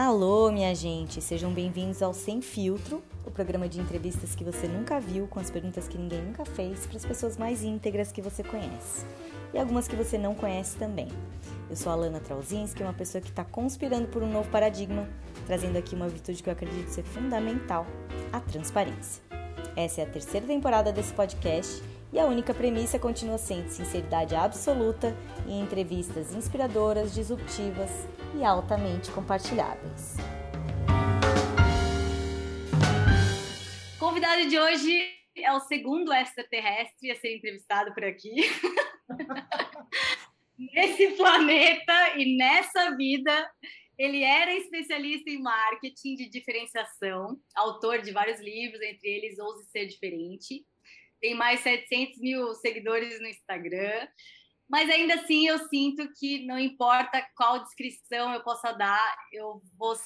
Alô, minha gente, sejam bem-vindos ao Sem Filtro, o programa de entrevistas que você nunca viu, com as perguntas que ninguém nunca fez, para as pessoas mais íntegras que você conhece e algumas que você não conhece também. Eu sou a Lana Trauzinski, uma pessoa que está conspirando por um novo paradigma, trazendo aqui uma virtude que eu acredito ser fundamental: a transparência. Essa é a terceira temporada desse podcast e a única premissa continua sendo sinceridade absoluta e entrevistas inspiradoras, disruptivas e altamente compartilháveis. Convidado de hoje é o segundo extraterrestre a ser entrevistado por aqui. Nesse planeta e nessa vida, ele era especialista em marketing de diferenciação, autor de vários livros, entre eles Ouse Ser Diferente, tem mais 700 mil seguidores no Instagram. Mas ainda assim, eu sinto que não importa qual descrição eu possa dar, eu vou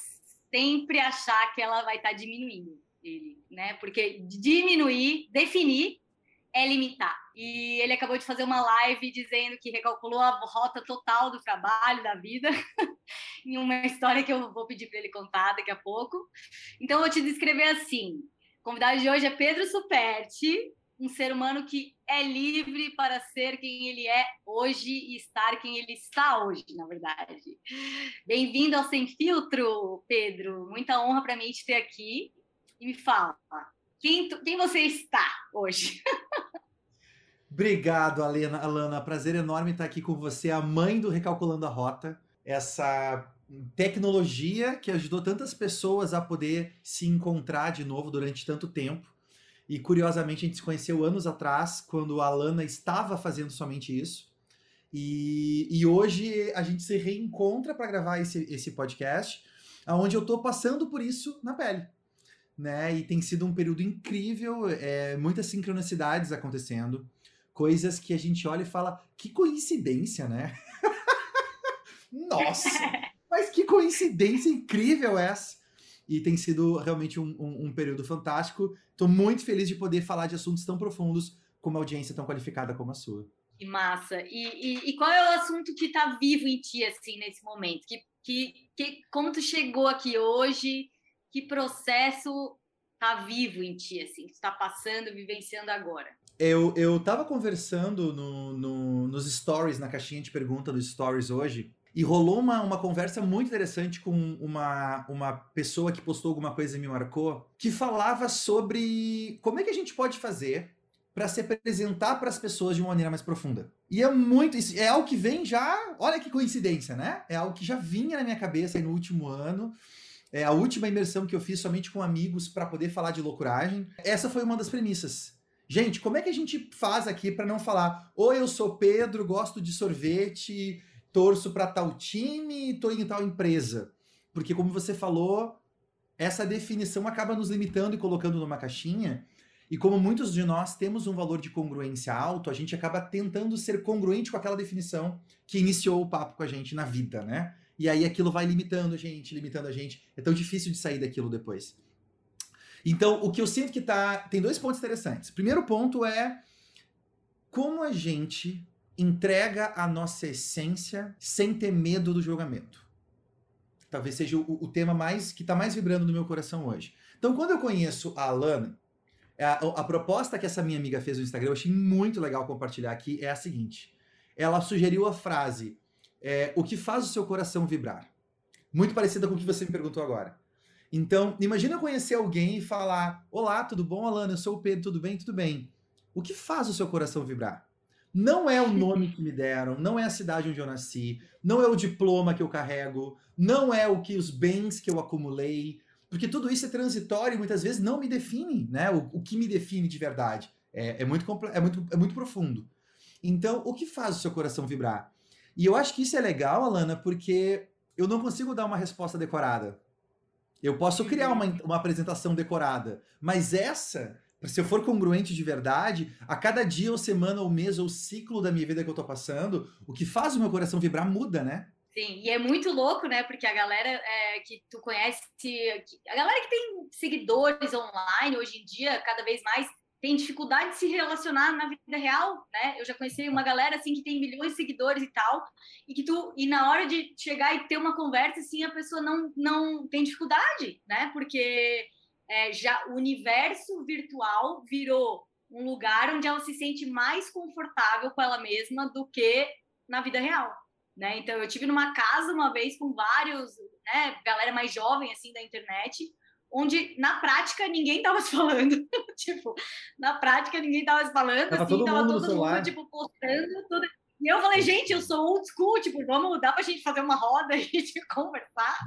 sempre achar que ela vai estar diminuindo ele, né? Porque diminuir, definir é limitar. E ele acabou de fazer uma live dizendo que recalculou a rota total do trabalho, da vida, em uma história que eu vou pedir para ele contar daqui a pouco. Então, eu vou te descrever assim. O convidado de hoje é Pedro Superti, um ser humano que é livre para ser quem ele é hoje e estar quem ele está hoje, na verdade. Bem-vindo ao Sem Filtro, Pedro. Muita honra para mim te ter aqui. E me fala, quem, tu, quem você está hoje? Obrigado, Alena. Alana. Prazer enorme estar aqui com você, a mãe do Recalculando a Rota. Essa tecnologia que ajudou tantas pessoas a poder se encontrar de novo durante tanto tempo e curiosamente a gente se conheceu anos atrás, quando a Lana estava fazendo somente isso. E, e hoje a gente se reencontra para gravar esse, esse podcast, onde eu estou passando por isso na pele. Né? E tem sido um período incrível, é, muitas sincronicidades acontecendo, coisas que a gente olha e fala, que coincidência, né? Nossa! Mas que coincidência incrível essa! E tem sido realmente um, um, um período fantástico. Estou muito feliz de poder falar de assuntos tão profundos com uma audiência tão qualificada como a sua. Que massa! E, e, e qual é o assunto que está vivo em ti, assim, nesse momento? Que, que, que, como tu chegou aqui hoje? Que processo está vivo em ti, assim, que tu está passando, vivenciando agora? Eu, eu tava conversando no, no, nos stories, na caixinha de pergunta dos stories hoje, e rolou uma, uma conversa muito interessante com uma, uma pessoa que postou alguma coisa e me marcou, que falava sobre como é que a gente pode fazer para se apresentar para as pessoas de uma maneira mais profunda. E é muito. É algo que vem já. Olha que coincidência, né? É algo que já vinha na minha cabeça no último ano. É a última imersão que eu fiz somente com amigos para poder falar de loucuragem. Essa foi uma das premissas. Gente, como é que a gente faz aqui para não falar, oi, eu sou Pedro, gosto de sorvete, torço para tal time e tô em tal empresa. Porque, como você falou, essa definição acaba nos limitando e colocando numa caixinha. E como muitos de nós temos um valor de congruência alto, a gente acaba tentando ser congruente com aquela definição que iniciou o papo com a gente na vida, né? E aí aquilo vai limitando a gente, limitando a gente. É tão difícil de sair daquilo depois. Então, o que eu sinto que tá. Tem dois pontos interessantes. Primeiro ponto é como a gente entrega a nossa essência sem ter medo do julgamento. Talvez seja o, o tema mais que está mais vibrando no meu coração hoje. Então, quando eu conheço a Alana, a, a, proposta que essa minha amiga fez no Instagram, eu achei muito legal compartilhar aqui, é a seguinte. Ela sugeriu a frase: é, O que faz o seu coração vibrar? Muito parecida com o que você me perguntou agora. Então, imagina eu conhecer alguém e falar: Olá, tudo bom, Alana? Eu sou o Pedro, tudo bem? Tudo bem. O que faz o seu coração vibrar? Não é o nome que me deram, não é a cidade onde eu nasci, não é o diploma que eu carrego, não é o que os bens que eu acumulei, porque tudo isso é transitório e muitas vezes não me define, né? O, o que me define de verdade é, é, muito, é, muito, é muito profundo. Então, o que faz o seu coração vibrar? E eu acho que isso é legal, Alana, porque eu não consigo dar uma resposta decorada. Eu posso criar uma, uma apresentação decorada, mas essa se eu for congruente de verdade, a cada dia ou semana ou mês ou ciclo da minha vida que eu tô passando, o que faz o meu coração vibrar muda, né? Sim, e é muito louco, né? Porque a galera é, que tu conhece, a galera que tem seguidores online hoje em dia, cada vez mais, tem dificuldade de se relacionar na vida real, né? Eu já conheci uma galera assim que tem milhões de seguidores e tal, e que tu e na hora de chegar e ter uma conversa assim, a pessoa não não tem dificuldade, né? Porque é, já o universo virtual virou um lugar onde ela se sente mais confortável com ela mesma do que na vida real, né? Então eu tive numa casa uma vez com vários, né, galera mais jovem assim da internet, onde na prática ninguém tava se falando. tipo, na prática ninguém tava se falando, tava assim, todo tava mundo todo mundo, tipo, postando tudo. E eu falei, gente, eu sou old school, tipo, vamos, dá pra gente fazer uma roda e a gente conversar?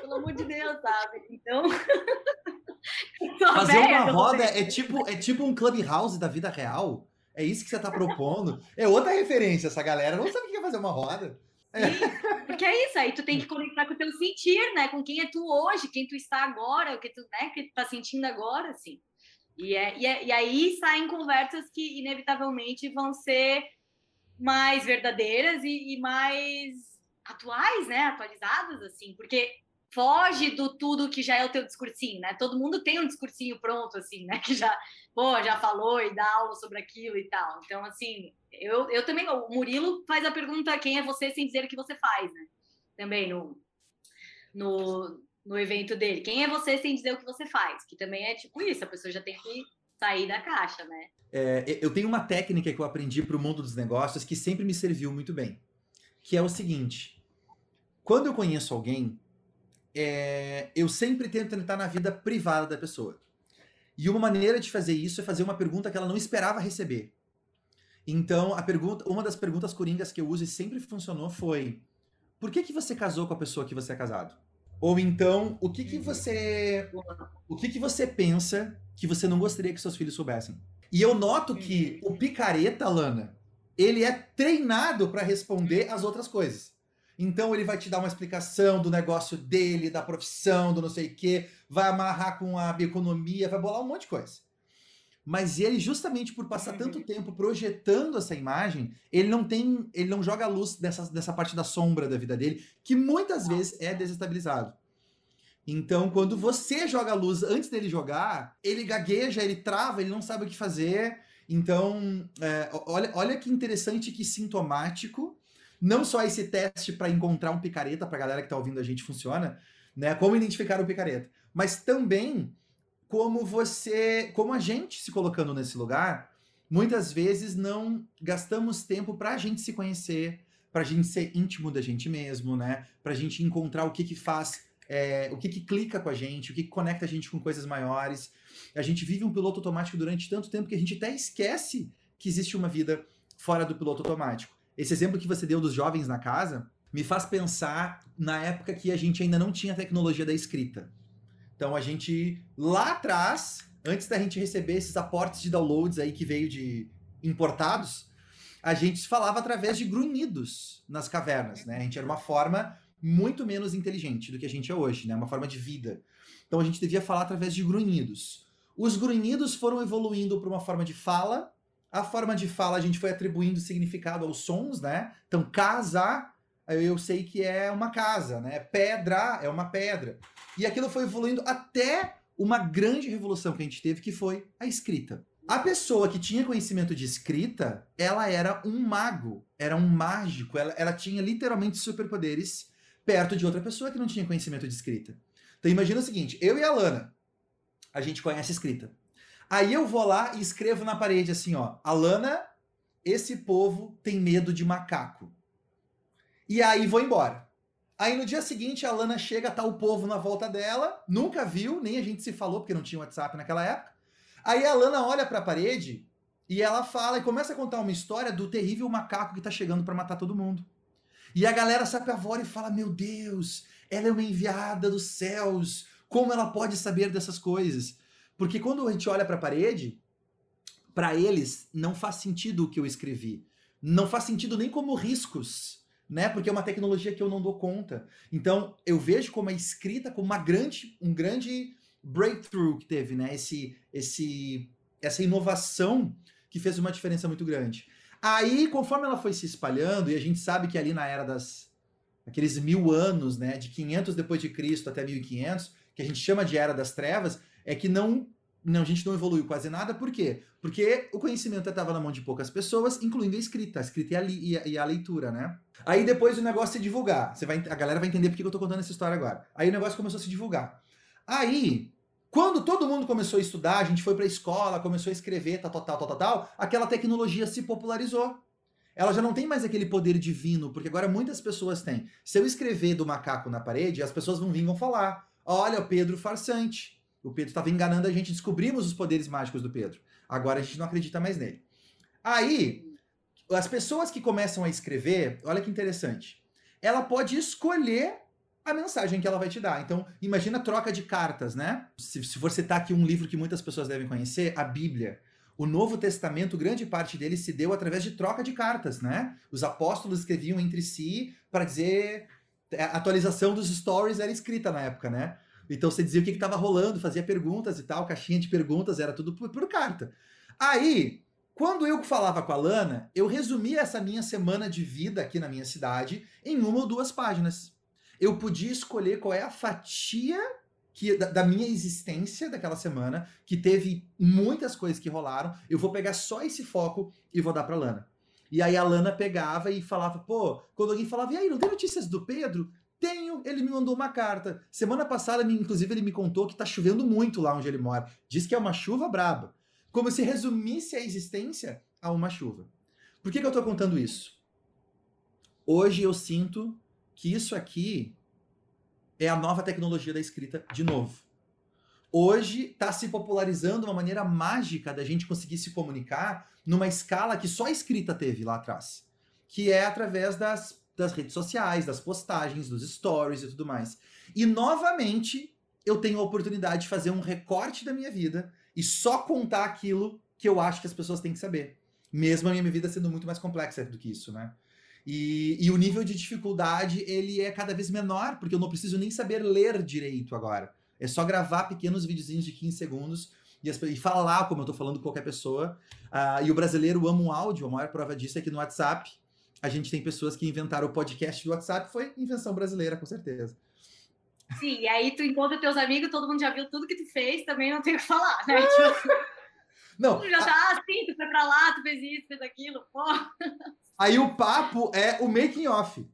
Pelo amor de Deus, sabe? Então. fazer uma roda é tipo, é tipo um clubhouse da vida real? É isso que você tá propondo? É outra referência, essa galera não sabe o que é fazer uma roda. Sim, porque é isso, aí tu tem que conectar com o teu sentir, né? Com quem é tu hoje, quem tu está agora, o que tu, né, que tu tá sentindo agora, assim. E, é, e, é, e aí saem conversas que inevitavelmente vão ser mais verdadeiras e, e mais atuais, né? Atualizadas, assim, porque foge do tudo que já é o teu discursinho, né? Todo mundo tem um discursinho pronto, assim, né? Que já, pô, já falou e dá aula sobre aquilo e tal. Então, assim, eu, eu também, o Murilo faz a pergunta quem é você sem dizer o que você faz, né? Também no, no, no evento dele. Quem é você sem dizer o que você faz? Que também é tipo isso, a pessoa já tem que sair da caixa, né? É, eu tenho uma técnica que eu aprendi para o mundo dos negócios que sempre me serviu muito bem, que é o seguinte: quando eu conheço alguém, é, eu sempre tento entrar na vida privada da pessoa. E uma maneira de fazer isso é fazer uma pergunta que ela não esperava receber. Então, a pergunta, uma das perguntas coringas que eu uso e sempre funcionou foi: por que, que você casou com a pessoa que você é casado? Ou então, o que que uhum. você o que que você pensa que você não gostaria que seus filhos soubessem? E eu noto que uhum. o picareta, Lana, ele é treinado para responder as outras coisas. Então ele vai te dar uma explicação do negócio dele, da profissão, do não sei o quê, vai amarrar com a economia, vai bolar um monte de coisa. Mas ele, justamente por passar tanto uhum. tempo projetando essa imagem, ele não tem. Ele não joga a luz dessa, dessa parte da sombra da vida dele, que muitas vezes é desestabilizado. Então, quando você joga a luz antes dele jogar, ele gagueja, ele trava, ele não sabe o que fazer. Então, é, olha, olha que interessante, que sintomático não só esse teste para encontrar um picareta, para a galera que está ouvindo a gente funciona, né? Como identificar o picareta, mas também como você, como a gente se colocando nesse lugar, muitas vezes não gastamos tempo para a gente se conhecer, para a gente ser íntimo da gente mesmo, né? Para a gente encontrar o que que faz, é, o que que clica com a gente, o que, que conecta a gente com coisas maiores. A gente vive um piloto automático durante tanto tempo que a gente até esquece que existe uma vida fora do piloto automático. Esse exemplo que você deu dos jovens na casa me faz pensar na época que a gente ainda não tinha tecnologia da escrita. Então a gente lá atrás, antes da gente receber esses aportes de downloads aí que veio de importados, a gente falava através de grunhidos nas cavernas, né? A gente era uma forma muito menos inteligente do que a gente é hoje, né? Uma forma de vida. Então a gente devia falar através de grunhidos. Os grunhidos foram evoluindo para uma forma de fala a forma de fala a gente foi atribuindo significado aos sons, né? Então, casa, eu sei que é uma casa, né? Pedra é uma pedra. E aquilo foi evoluindo até uma grande revolução que a gente teve, que foi a escrita. A pessoa que tinha conhecimento de escrita, ela era um mago, era um mágico, ela, ela tinha literalmente superpoderes perto de outra pessoa que não tinha conhecimento de escrita. Então imagina o seguinte, eu e a Lana, a gente conhece escrita. Aí eu vou lá e escrevo na parede assim, ó, Alana, esse povo tem medo de macaco. E aí vou embora. Aí no dia seguinte a Alana chega, tá o povo na volta dela, nunca viu, nem a gente se falou porque não tinha WhatsApp naquela época. Aí a Alana olha para a parede e ela fala e começa a contar uma história do terrível macaco que tá chegando para matar todo mundo. E a galera se apavora e fala: Meu Deus, ela é uma enviada dos céus. Como ela pode saber dessas coisas? Porque quando a gente olha para a parede, para eles não faz sentido o que eu escrevi. Não faz sentido nem como riscos, né? Porque é uma tecnologia que eu não dou conta. Então, eu vejo como a escrita como uma grande, um grande breakthrough que teve, né? Esse, esse, essa inovação que fez uma diferença muito grande. Aí, conforme ela foi se espalhando, e a gente sabe que ali na era das aqueles mil anos, né, de 500 depois de Cristo até 1500, que a gente chama de era das trevas, é que não Não, a gente não evoluiu quase nada, por quê? Porque o conhecimento estava na mão de poucas pessoas, incluindo a escrita, a escrita e a, li, e a, e a leitura, né? Aí depois o negócio se divulgar. Você vai, a galera vai entender por que eu tô contando essa história agora. Aí o negócio começou a se divulgar. Aí, quando todo mundo começou a estudar, a gente foi pra escola, começou a escrever, tal, tal, tal, tal, tal, aquela tecnologia se popularizou. Ela já não tem mais aquele poder divino, porque agora muitas pessoas têm. Se eu escrever do macaco na parede, as pessoas vão vir e vão falar: olha, o Pedro farsante. O Pedro estava enganando a gente, descobrimos os poderes mágicos do Pedro. Agora a gente não acredita mais nele. Aí, as pessoas que começam a escrever, olha que interessante. Ela pode escolher a mensagem que ela vai te dar. Então, imagina a troca de cartas, né? Se, se for citar aqui um livro que muitas pessoas devem conhecer, a Bíblia. O Novo Testamento, grande parte dele se deu através de troca de cartas, né? Os apóstolos escreviam entre si para dizer. A atualização dos stories era escrita na época, né? Então você dizia o que estava rolando, fazia perguntas e tal, caixinha de perguntas, era tudo por, por, carta. Aí, quando eu falava com a Lana, eu resumia essa minha semana de vida aqui na minha cidade em uma ou duas páginas. Eu podia escolher qual é a fatia que, da, da, minha existência daquela semana, que teve muitas coisas que rolaram. Eu vou pegar só esse foco e vou dar pra Lana. E aí a Lana pegava e falava, pô, quando alguém falava, e aí, não tem notícias do Pedro? Tenho, ele me mandou uma carta. Semana passada, inclusive, ele me contou que tá chovendo muito lá onde ele mora. Diz que é uma chuva braba. Como se resumisse a existência a uma chuva. Por que, que eu tô contando isso? Hoje eu sinto que isso aqui é a nova tecnologia da escrita de novo. Hoje está se popularizando uma maneira mágica da gente conseguir se comunicar numa escala que só a escrita teve lá atrás, que é através das das redes sociais, das postagens, dos stories e tudo mais. E novamente eu tenho a oportunidade de fazer um recorte da minha vida e só contar aquilo que eu acho que as pessoas têm que saber. Mesmo a minha vida sendo muito mais complexa do que isso, né? E, e, o nível de dificuldade ele é cada vez menor, porque eu não preciso nem saber ler direito agora. É só gravar pequenos videozinhos de 15 segundos e, as, e falar como eu tô falando com qualquer pessoa. Uh, e o brasileiro ama um áudio, a maior prova disso é que no WhatsApp a gente tem pessoas que inventaram o podcast do WhatsApp, foi invenção brasileira, com certeza. Sim, e aí tu encontra teus amigos, todo mundo já viu tudo que tu fez, também não tem o que falar, né? tipo assim, não. Já tá ah, sim, tu foi pra lá, tu fez isso, fez aquilo, pô. Aí o papo é o making off.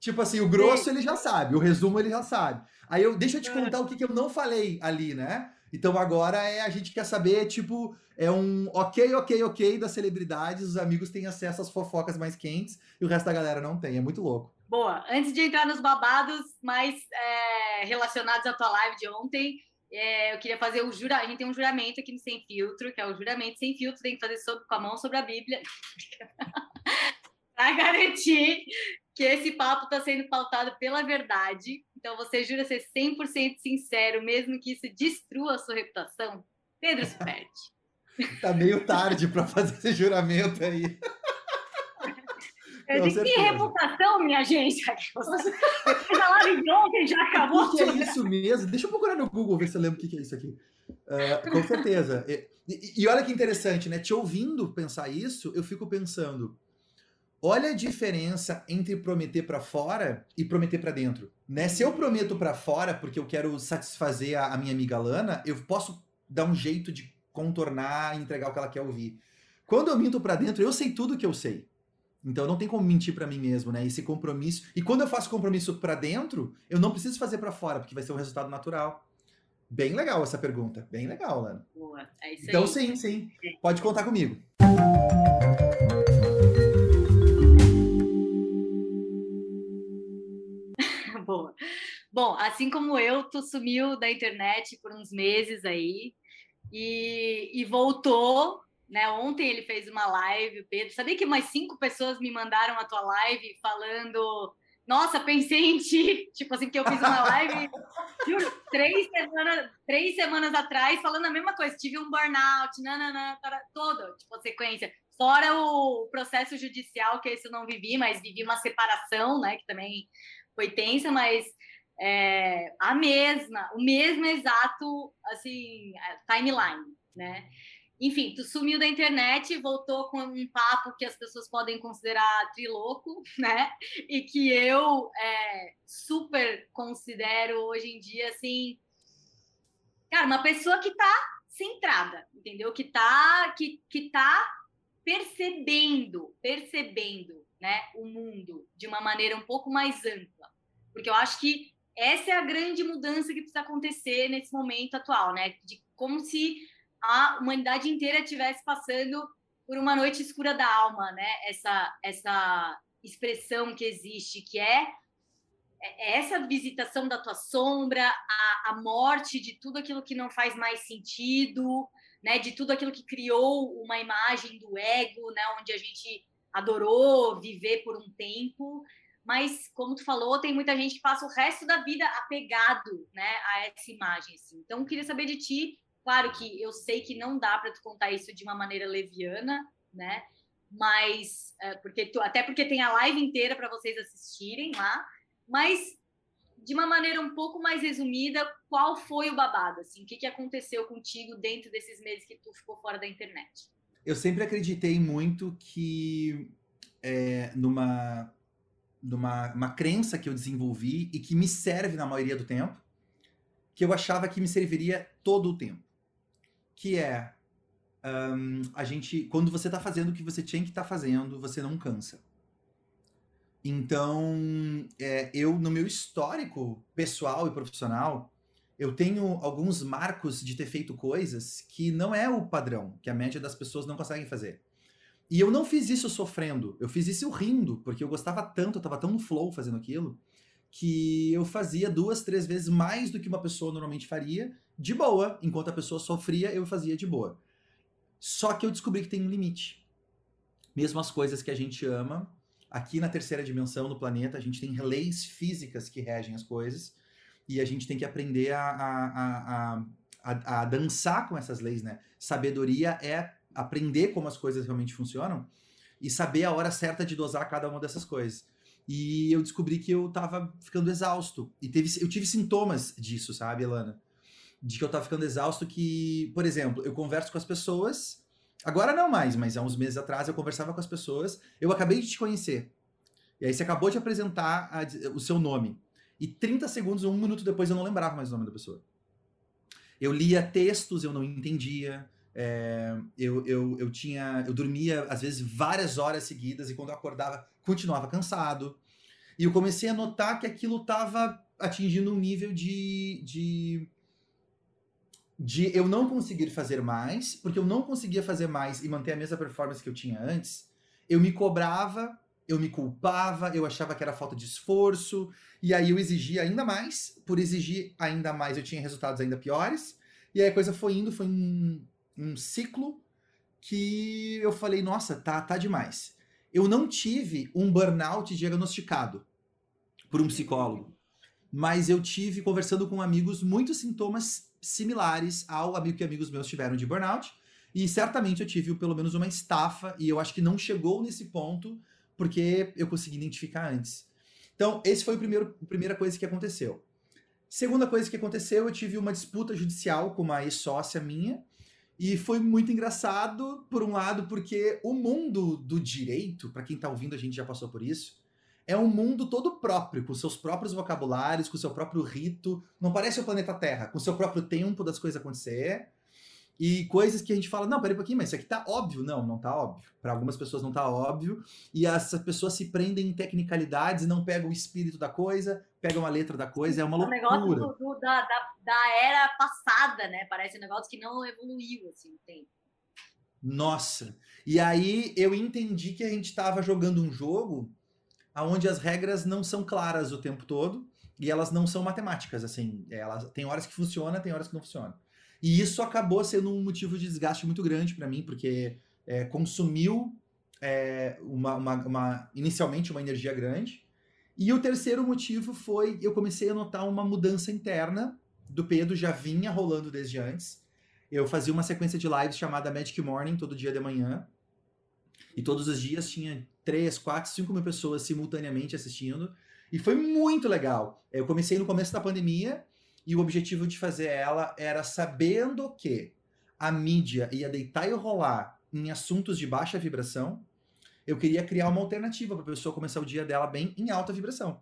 Tipo assim, o grosso sim. ele já sabe, o resumo ele já sabe. Aí eu deixa eu te é. contar o que, que eu não falei ali, né? Então agora é a gente quer saber, tipo, é um ok, ok, ok das celebridades, os amigos têm acesso às fofocas mais quentes e o resto da galera não tem. É muito louco. Boa. Antes de entrar nos babados mais é, relacionados à tua live de ontem, é, eu queria fazer o juramento. A gente tem um juramento aqui no Sem Filtro, que é o juramento sem filtro, tem que fazer sobre, com a mão sobre a Bíblia. Para garantir que esse papo está sendo pautado pela verdade. Então, você jura ser 100% sincero, mesmo que isso destrua a sua reputação? Pedro Superti. tá meio tarde para fazer esse juramento aí. Eu disse, que reputação, minha gente. Da live de ontem já acabou. O que, que é isso mesmo? Deixa eu procurar no Google ver se eu lembro o que, que é isso aqui. Uh, com certeza. E, e, e, olha que interessante, né? Te ouvindo pensar isso, eu fico pensando. Olha a diferença entre prometer para fora e prometer para dentro. Né? Se eu prometo para fora porque eu quero satisfazer a, a minha amiga Lana, eu posso dar um jeito de contornar e entregar o que ela quer ouvir. Quando eu minto para dentro, eu sei tudo que eu sei. Então não tem como mentir para mim mesmo, né? Esse compromisso. E quando eu faço compromisso para dentro, eu não preciso fazer para fora, porque vai ser um resultado natural. Bem legal essa pergunta. Bem legal, Lana. Boa. É isso então, aí. sim, sim. Pode contar comigo. Boa. Bom, assim como eu, tu sumiu da internet por uns meses aí e, e voltou. Né? Ontem ele fez uma live, Pedro. Sabia que mais cinco pessoas me mandaram a tua live falando nossa, pensei em ti. Tipo assim, que eu fiz uma live juro, três, semanas, três semanas atrás falando a mesma coisa. Tive um burnout, nananã, toda, tipo, sequência. Fora o processo judicial, que esse eu não vivi, mas vivi uma separação, né, que também foi tensa, mas é, a mesma, o mesmo exato, assim, timeline, né? Enfim, tu sumiu da internet, voltou com um papo que as pessoas podem considerar triloco, né? E que eu é, super considero hoje em dia, assim, cara, uma pessoa que tá centrada, entendeu? Que tá, que, que tá percebendo, percebendo, né, o mundo de uma maneira um pouco mais ampla. Porque eu acho que essa é a grande mudança que precisa acontecer nesse momento atual, né? De como se a humanidade inteira estivesse passando por uma noite escura da alma, né? Essa essa expressão que existe, que é, é essa visitação da tua sombra, a, a morte de tudo aquilo que não faz mais sentido, né? De tudo aquilo que criou uma imagem do ego, né? Onde a gente adorou viver por um tempo mas como tu falou, tem muita gente que passa o resto da vida apegado, né, a essa imagem, assim. Então, queria saber de ti, claro que eu sei que não dá para tu contar isso de uma maneira leviana, né, mas é, porque tu, até porque tem a live inteira para vocês assistirem lá, mas de uma maneira um pouco mais resumida, qual foi o babado, assim, o que, que aconteceu contigo dentro desses meses que tu ficou fora da internet? Eu sempre acreditei muito que é, numa numa uma crença que eu desenvolvi e que me serve na maioria do tempo, que eu achava que me serviria todo o tempo. Que é um, a gente, quando você está fazendo o que você tinha que estar tá fazendo, você não cansa. Então, é, eu no meu histórico pessoal e profissional, eu tenho alguns marcos de ter feito coisas que não é o padrão, que a média das pessoas não conseguem fazer. E eu não fiz isso sofrendo, eu fiz isso rindo, porque eu gostava tanto, eu tava tão no flow fazendo aquilo, que eu fazia duas, três vezes mais do que uma pessoa normalmente faria, de boa, enquanto a pessoa sofria, eu fazia de boa. Só que eu descobri que tem um limite. Mesmo as coisas que a gente ama, aqui na terceira dimensão do planeta, a gente tem leis físicas que regem as coisas, e a gente tem que aprender a, a, a, a, a dançar com essas leis, né? Sabedoria é aprender como as coisas realmente funcionam e saber a hora certa de dosar cada uma dessas coisas. E eu descobri que eu tava ficando exausto. E teve, eu tive sintomas disso, sabe, Elana? De que eu tava ficando exausto que, por exemplo, eu converso com as pessoas. Agora não mais, mas há uns meses atrás eu conversava com as pessoas. Eu acabei de te conhecer. E aí você acabou de apresentar a, o seu nome. E 30 segundos ou um minuto depois eu não lembrava mais o nome da pessoa. Eu lia textos, eu não entendia. É, eu, eu, eu tinha. Eu dormia, às vezes, várias horas seguidas, e quando eu acordava, continuava cansado. E eu comecei a notar que aquilo estava atingindo um nível de, de. de eu não conseguir fazer mais, porque eu não conseguia fazer mais e manter a mesma performance que eu tinha antes. Eu me cobrava, eu me culpava, eu achava que era falta de esforço, e aí eu exigia ainda mais. Por exigir ainda mais, eu tinha resultados ainda piores. E aí a coisa foi indo, foi um, um ciclo que eu falei, nossa, tá, tá demais. Eu não tive um burnout diagnosticado por um psicólogo, mas eu tive conversando com amigos muitos sintomas similares ao amigo que amigos meus tiveram de burnout, e certamente eu tive pelo menos uma estafa e eu acho que não chegou nesse ponto porque eu consegui identificar antes. Então, esse foi o primeiro, a primeira coisa que aconteceu. Segunda coisa que aconteceu, eu tive uma disputa judicial com uma ex-sócia minha, e foi muito engraçado, por um lado, porque o mundo do direito, para quem está ouvindo, a gente já passou por isso, é um mundo todo próprio, com seus próprios vocabulários, com seu próprio rito. Não parece o planeta Terra, com seu próprio tempo das coisas acontecer. E coisas que a gente fala, não, peraí um pouquinho, mas isso aqui tá óbvio. Não, não tá óbvio. Para algumas pessoas não tá óbvio. E essas pessoas se prendem em tecnicalidades e não pegam o espírito da coisa, pegam a letra da coisa, é uma loucura. É um negócio do, do, da, da, da, era passada, né? Parece um negócio que não evoluiu, assim, tempo. Nossa! E aí eu entendi que a gente estava jogando um jogo onde as regras não são claras o tempo todo e elas não são matemáticas, assim. Elas, tem horas que funciona, tem horas que não funciona. E isso acabou sendo um motivo de desgaste muito grande para mim, porque é, consumiu é, uma, uma, uma, inicialmente uma energia grande. E o terceiro motivo foi eu comecei a notar uma mudança interna do Pedro, já vinha rolando desde antes. Eu fazia uma sequência de lives chamada Magic Morning todo dia de manhã. E todos os dias tinha 3, 4, 5 mil pessoas simultaneamente assistindo. E foi muito legal. Eu comecei no começo da pandemia e o objetivo de fazer ela era sabendo que a mídia ia deitar e rolar em assuntos de baixa vibração, eu queria criar uma alternativa para a pessoa começar o dia dela bem em alta vibração.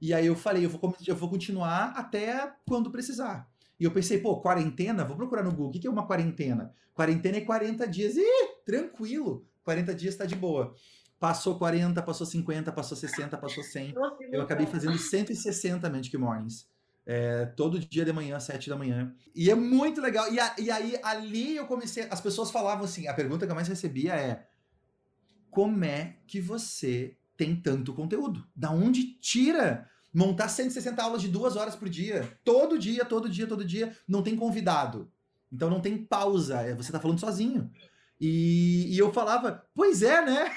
E aí eu falei, eu vou, eu vou continuar até quando precisar. E eu pensei, pô, quarentena? Vou procurar no Google. O que é uma quarentena? Quarentena é 40 dias. Ih, tranquilo. 40 dias tá de boa. Passou 40, passou 50, passou 60, passou 100. Eu acabei fazendo 160 Magic Mornings. É, todo dia de manhã, 7 da manhã. E é muito legal. E, a, e aí, ali eu comecei. As pessoas falavam assim: a pergunta que eu mais recebia é: como é que você tem tanto conteúdo? Da onde tira? Montar 160 aulas de duas horas por dia. Todo dia, todo dia, todo dia. Não tem convidado. Então não tem pausa. É, você tá falando sozinho. E, e eu falava, pois é, né?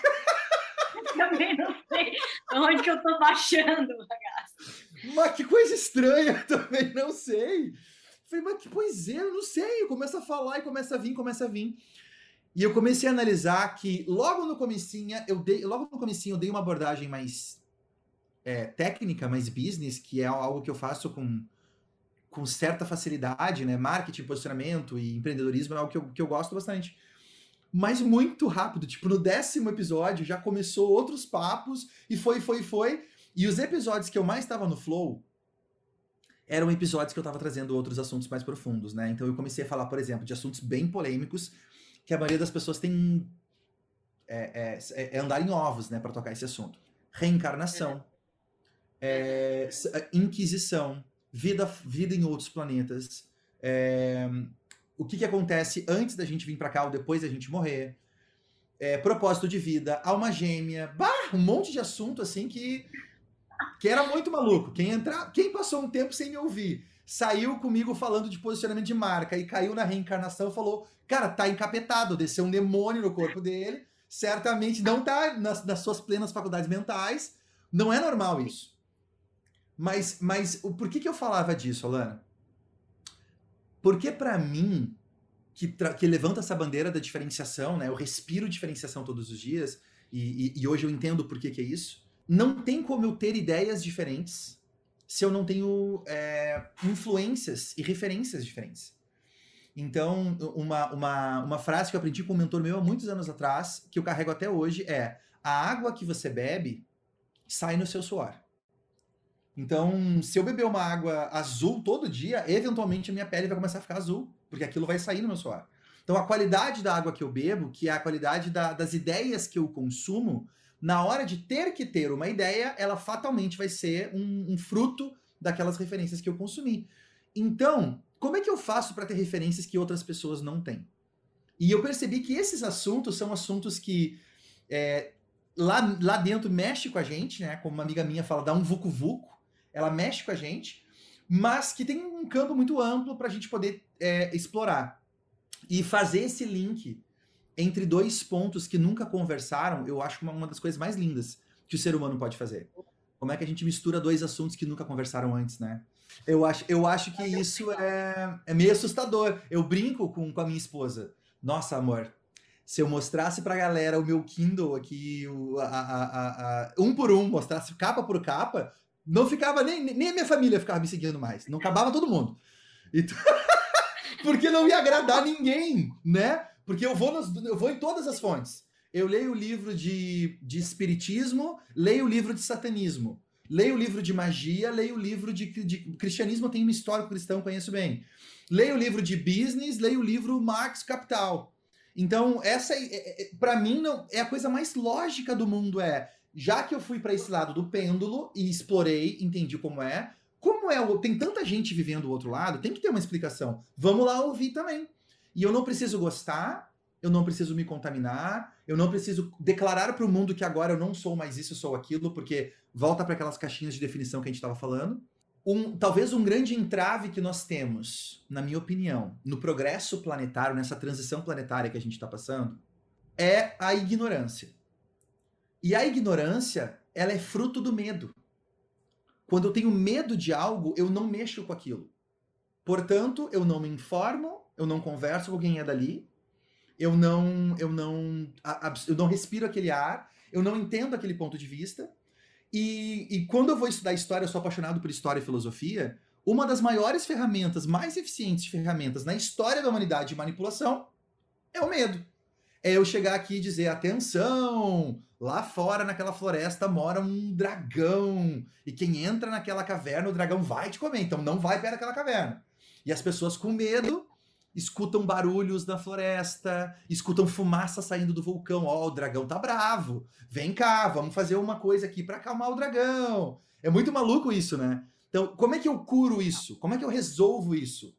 Também não sei onde que eu tô baixando, bagaço. Mas que coisa estranha, também não sei. Falei, mas que pois é, eu não sei. Começa a falar e começa a vir, começa a vir. E eu comecei a analisar que logo no comecinho, eu dei, logo no comecinho eu dei uma abordagem mais é, técnica, mais business, que é algo que eu faço com, com certa facilidade, né? Marketing, posicionamento e empreendedorismo é algo que eu, que eu gosto bastante. Mas muito rápido, tipo, no décimo episódio já começou outros papos e foi, foi, foi. E os episódios que eu mais estava no flow eram episódios que eu estava trazendo outros assuntos mais profundos, né? Então eu comecei a falar, por exemplo, de assuntos bem polêmicos que a maioria das pessoas tem é, é, é andar em ovos, né, para tocar esse assunto. Reencarnação, é, é inquisição, vida, vida em outros planetas, é, o que, que acontece antes da gente vir para cá ou depois da gente morrer, é, propósito de vida, alma gêmea, bah, um monte de assunto assim que que era muito maluco. Quem entrar, quem passou um tempo sem me ouvir, saiu comigo falando de posicionamento de marca e caiu na reencarnação, falou: Cara, tá encapetado, desceu um demônio no corpo dele, certamente não tá nas, nas suas plenas faculdades mentais. Não é normal isso. Mas, mas o, por que, que eu falava disso, Alana? Porque para mim, que, que levanta essa bandeira da diferenciação, né? Eu respiro diferenciação todos os dias, e, e, e hoje eu entendo por que, que é isso. Não tem como eu ter ideias diferentes se eu não tenho é, influências e referências diferentes. Então, uma, uma, uma frase que eu aprendi com um mentor meu há muitos anos atrás, que eu carrego até hoje, é: a água que você bebe sai no seu suor. Então, se eu beber uma água azul todo dia, eventualmente a minha pele vai começar a ficar azul, porque aquilo vai sair no meu suor. Então, a qualidade da água que eu bebo, que é a qualidade da, das ideias que eu consumo, na hora de ter que ter uma ideia, ela fatalmente vai ser um, um fruto daquelas referências que eu consumi. Então, como é que eu faço para ter referências que outras pessoas não têm? E eu percebi que esses assuntos são assuntos que é, lá, lá dentro mexe com a gente, né? Como uma amiga minha fala, dá um vucu-vucu, ela mexe com a gente, mas que tem um campo muito amplo para a gente poder é, explorar. E fazer esse link entre dois pontos que nunca conversaram, eu acho uma, uma das coisas mais lindas que o ser humano pode fazer. Como é que a gente mistura dois assuntos que nunca conversaram antes, né? Eu acho, eu acho que isso é, é meio assustador. Eu brinco com, com a minha esposa. Nossa, amor, se eu mostrasse pra galera o meu Kindle aqui, o, a, a, a, um por um, mostrasse capa por capa, não ficava nem, nem a minha família ficava me seguindo mais. Não acabava todo mundo. Então, porque não ia agradar ninguém, né? Porque eu vou, nas, eu vou em todas as fontes. Eu leio o livro de, de espiritismo, leio o livro de satanismo. Leio o livro de magia, leio o livro de, de cristianismo, eu tenho um histórico cristão, conheço bem. Leio o livro de business, leio o livro Marx Capital. Então, essa é, é, é para mim não é a coisa mais lógica do mundo é, já que eu fui para esse lado do pêndulo e explorei, entendi como é, como é, tem tanta gente vivendo do outro lado, tem que ter uma explicação. Vamos lá ouvir também. E eu não preciso gostar, eu não preciso me contaminar, eu não preciso declarar para o mundo que agora eu não sou mais isso, eu sou aquilo, porque volta para aquelas caixinhas de definição que a gente estava falando. Um, talvez um grande entrave que nós temos, na minha opinião, no progresso planetário, nessa transição planetária que a gente está passando, é a ignorância. E a ignorância, ela é fruto do medo. Quando eu tenho medo de algo, eu não mexo com aquilo. Portanto, eu não me informo, eu não converso com quem é dali, eu não, eu não, eu não respiro aquele ar, eu não entendo aquele ponto de vista. E, e quando eu vou estudar história, eu sou apaixonado por história e filosofia. Uma das maiores ferramentas, mais eficientes ferramentas na história da humanidade de manipulação é o medo. É eu chegar aqui e dizer: atenção, lá fora naquela floresta mora um dragão. E quem entra naquela caverna, o dragão vai te comer. Então não vai perto daquela caverna. E as pessoas com medo escutam barulhos na floresta, escutam fumaça saindo do vulcão. Ó, oh, o dragão tá bravo. Vem cá, vamos fazer uma coisa aqui para acalmar o dragão. É muito maluco isso, né? Então, como é que eu curo isso? Como é que eu resolvo isso?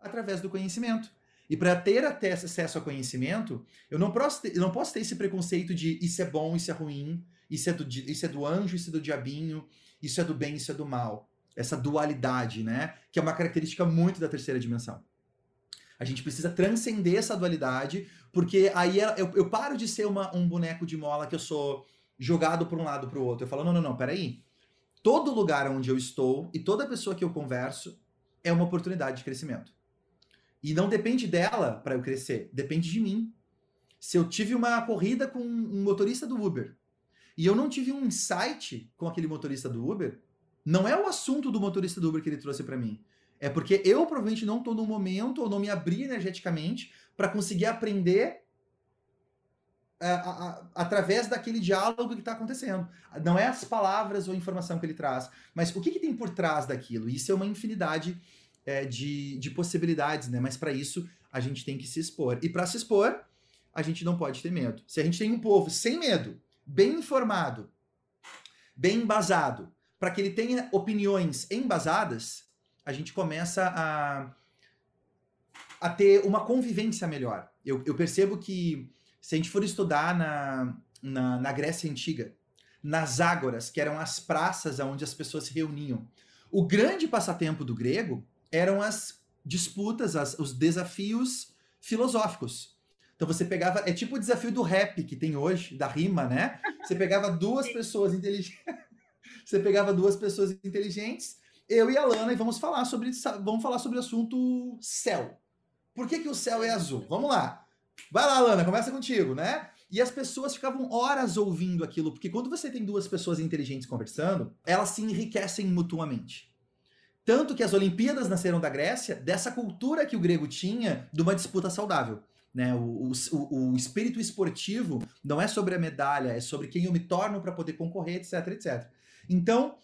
Através do conhecimento. E para ter até acesso ao conhecimento, eu não posso, ter, eu não posso ter esse preconceito de isso é bom, isso é ruim, isso é, do, isso é do anjo, isso é do diabinho, isso é do bem, isso é do mal. Essa dualidade, né? Que é uma característica muito da terceira dimensão. A gente precisa transcender essa dualidade, porque aí eu, eu paro de ser uma, um boneco de mola que eu sou jogado para um lado para o outro. Eu falo, não, não, não, peraí. Todo lugar onde eu estou e toda pessoa que eu converso é uma oportunidade de crescimento. E não depende dela para eu crescer, depende de mim. Se eu tive uma corrida com um motorista do Uber e eu não tive um insight com aquele motorista do Uber, não é o assunto do motorista do Uber que ele trouxe para mim. É porque eu provavelmente não estou no momento ou não me abri energeticamente para conseguir aprender a, a, a, através daquele diálogo que está acontecendo. Não é as palavras ou a informação que ele traz, mas o que, que tem por trás daquilo. Isso é uma infinidade é, de, de possibilidades, né? Mas para isso a gente tem que se expor. E para se expor, a gente não pode ter medo. Se a gente tem um povo sem medo, bem informado, bem embasado, para que ele tenha opiniões embasadas, a gente começa a, a ter uma convivência melhor. Eu, eu percebo que se a gente for estudar na, na, na Grécia Antiga, nas ágoras, que eram as praças onde as pessoas se reuniam, o grande passatempo do grego eram as disputas, as, os desafios filosóficos. Então você pegava, é tipo o desafio do rap que tem hoje, da rima, né? Você pegava duas pessoas inteligentes, você pegava duas pessoas inteligentes, eu e a Lana, e vamos falar sobre, vamos falar sobre o assunto céu. Por que, que o céu é azul? Vamos lá. Vai lá, Lana, começa contigo, né? E as pessoas ficavam horas ouvindo aquilo, porque quando você tem duas pessoas inteligentes conversando, elas se enriquecem mutuamente. Tanto que as Olimpíadas nasceram da Grécia, dessa cultura que o grego tinha de uma disputa saudável. Né? O, o, o espírito esportivo não é sobre a medalha, é sobre quem eu me torno para poder concorrer, etc, etc. Então,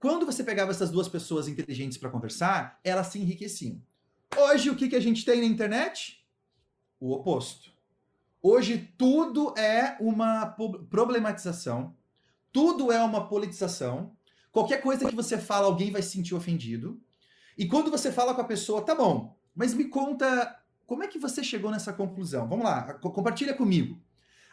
quando você pegava essas duas pessoas inteligentes para conversar, elas se enriqueciam. Hoje, o que, que a gente tem na internet? O oposto. Hoje, tudo é uma problematização, tudo é uma politização, Qualquer coisa que você fala, alguém vai se sentir ofendido. E quando você fala com a pessoa, tá bom, mas me conta como é que você chegou nessa conclusão. Vamos lá, compartilha comigo.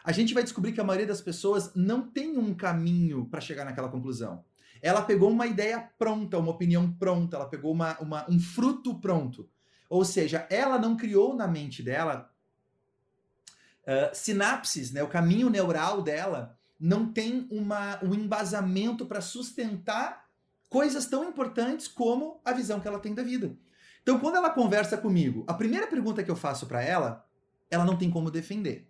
A gente vai descobrir que a maioria das pessoas não tem um caminho para chegar naquela conclusão. Ela pegou uma ideia pronta, uma opinião pronta, ela pegou uma, uma, um fruto pronto. Ou seja, ela não criou na mente dela uh, sinapses, né, o caminho neural dela não tem uma, um embasamento para sustentar coisas tão importantes como a visão que ela tem da vida. Então, quando ela conversa comigo, a primeira pergunta que eu faço para ela, ela não tem como defender.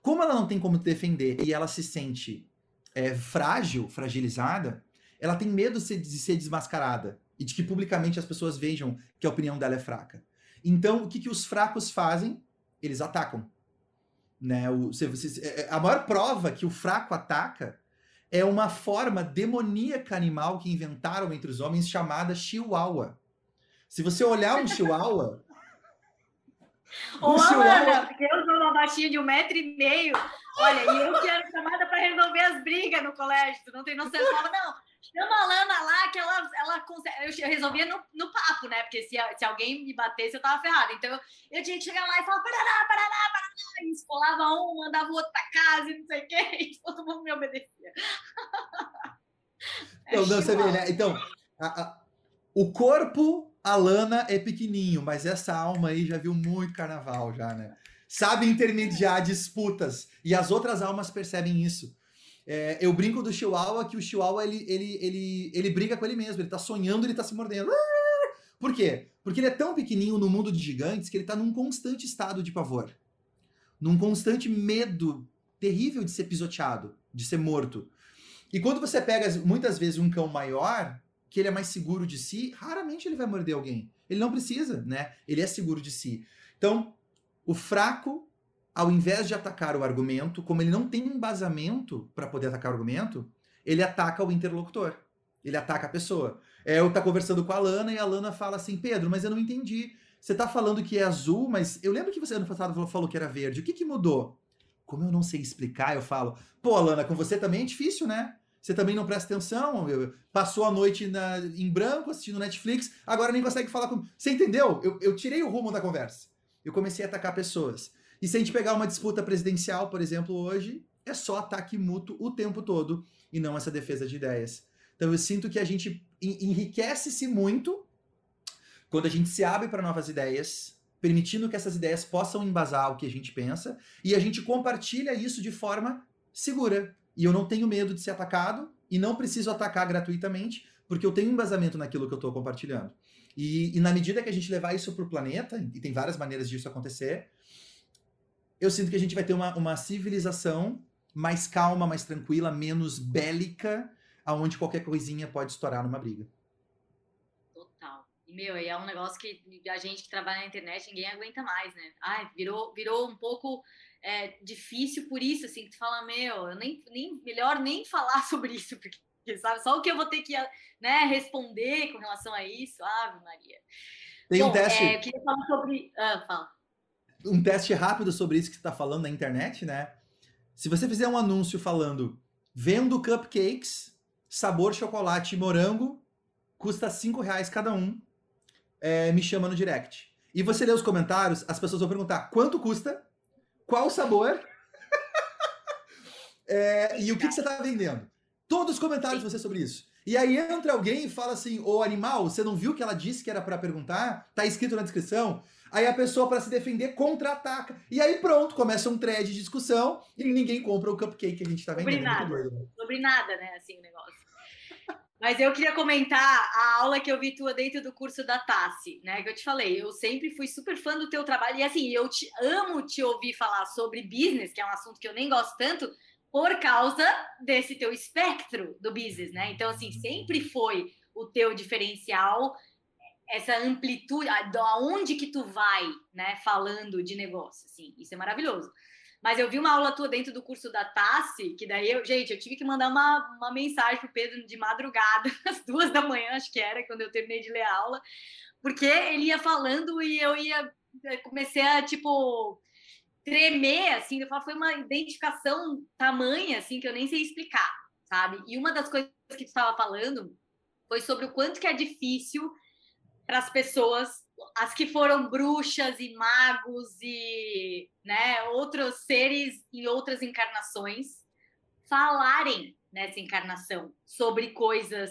Como ela não tem como defender e ela se sente é, frágil, fragilizada, ela tem medo de ser desmascarada e de que publicamente as pessoas vejam que a opinião dela é fraca. Então, o que, que os fracos fazem? Eles atacam. Né? O, você, você, é, a maior prova que o fraco ataca é uma forma demoníaca animal que inventaram entre os homens chamada chihuahua. Se você olhar um chihuahua. Ô, um chihuahua... porque eu sou uma baixinha de um metro e meio. Olha, e eu que era chamada para resolver as brigas no colégio. Tu não tem noção. Eu falava, não, chama a Lana lá que ela, ela consegue. Eu resolvia no, no papo, né? Porque se, se alguém me batesse, eu tava ferrada. Então eu, eu tinha que chegar lá e falar: Paraná, Paraná, Paraná. E esfolava um, mandava o outro pra casa e não sei o quê. E todo mundo me obedecia. é então, você vê, né? Então, a, a, o corpo, a Lana é pequenininho, mas essa alma aí já viu muito carnaval, já, né? Sabe intermediar disputas. E as outras almas percebem isso. É, eu brinco do Chihuahua que o Chihuahua ele, ele, ele, ele briga com ele mesmo, ele tá sonhando, ele tá se mordendo. Por quê? Porque ele é tão pequenininho no mundo de gigantes que ele tá num constante estado de pavor. Num constante medo terrível de ser pisoteado, de ser morto. E quando você pega muitas vezes um cão maior, que ele é mais seguro de si, raramente ele vai morder alguém. Ele não precisa, né? Ele é seguro de si. Então, o fraco ao invés de atacar o argumento, como ele não tem embasamento para poder atacar o argumento, ele ataca o interlocutor. Ele ataca a pessoa. É, eu tá conversando com a Lana e a Lana fala assim: Pedro, mas eu não entendi. Você tá falando que é azul, mas eu lembro que você ano passado falou que era verde. O que, que mudou? Como eu não sei explicar, eu falo: pô, Lana, com você também é difícil, né? Você também não presta atenção, passou a noite na, em branco assistindo Netflix, agora nem consegue falar com. Você entendeu? Eu, eu tirei o rumo da conversa. Eu comecei a atacar pessoas. E se a gente pegar uma disputa presidencial, por exemplo, hoje, é só ataque mútuo o tempo todo e não essa defesa de ideias. Então eu sinto que a gente enriquece-se muito quando a gente se abre para novas ideias, permitindo que essas ideias possam embasar o que a gente pensa e a gente compartilha isso de forma segura. E eu não tenho medo de ser atacado e não preciso atacar gratuitamente, porque eu tenho embasamento naquilo que eu estou compartilhando. E, e, na medida que a gente levar isso para o planeta, e tem várias maneiras disso acontecer, eu sinto que a gente vai ter uma, uma civilização mais calma, mais tranquila, menos bélica, aonde qualquer coisinha pode estourar numa briga. Total. E, meu, é um negócio que a gente que trabalha na internet, ninguém aguenta mais, né? Ai, virou, virou um pouco é, difícil por isso, assim, que tu fala, meu, eu nem, nem, melhor nem falar sobre isso, porque, sabe, só o que eu vou ter que, né, responder com relação a isso, ave Maria. Tem Bom, um teste... É, eu queria falar sobre... Ah, fala um teste rápido sobre isso que você está falando na internet, né? Se você fizer um anúncio falando vendo cupcakes, sabor chocolate e morango, custa cinco reais cada um, é, me chama no direct. E você lê os comentários, as pessoas vão perguntar quanto custa, qual o sabor é, e o que, que você está vendendo. Todos os comentários de você sobre isso. E aí entra alguém e fala assim: Ô animal, você não viu que ela disse que era para perguntar? Tá escrito na descrição. Aí a pessoa, para se defender, contra-ataca. E aí pronto, começa um thread de discussão e ninguém compra o cupcake que a gente tá vendendo. Sobre nada, doido, né? sobre nada, né? Assim, o negócio. Mas eu queria comentar a aula que eu vi tua dentro do curso da Tassi, né? Que eu te falei, eu sempre fui super fã do teu trabalho. E assim, eu te amo te ouvir falar sobre business, que é um assunto que eu nem gosto tanto, por causa desse teu espectro do business, né? Então, assim, sempre foi o teu diferencial essa amplitude, aonde que tu vai, né, falando de negócio, assim, isso é maravilhoso. Mas eu vi uma aula tua dentro do curso da Tassi, que daí eu, gente, eu tive que mandar uma, uma mensagem pro Pedro de madrugada, às duas da manhã, acho que era, quando eu terminei de ler a aula, porque ele ia falando e eu ia, comecei a, tipo, tremer, assim, eu falo, foi uma identificação tamanha, assim, que eu nem sei explicar, sabe? E uma das coisas que tu estava falando foi sobre o quanto que é difícil para as pessoas, as que foram bruxas e magos e né, outros seres em outras encarnações, falarem nessa encarnação sobre coisas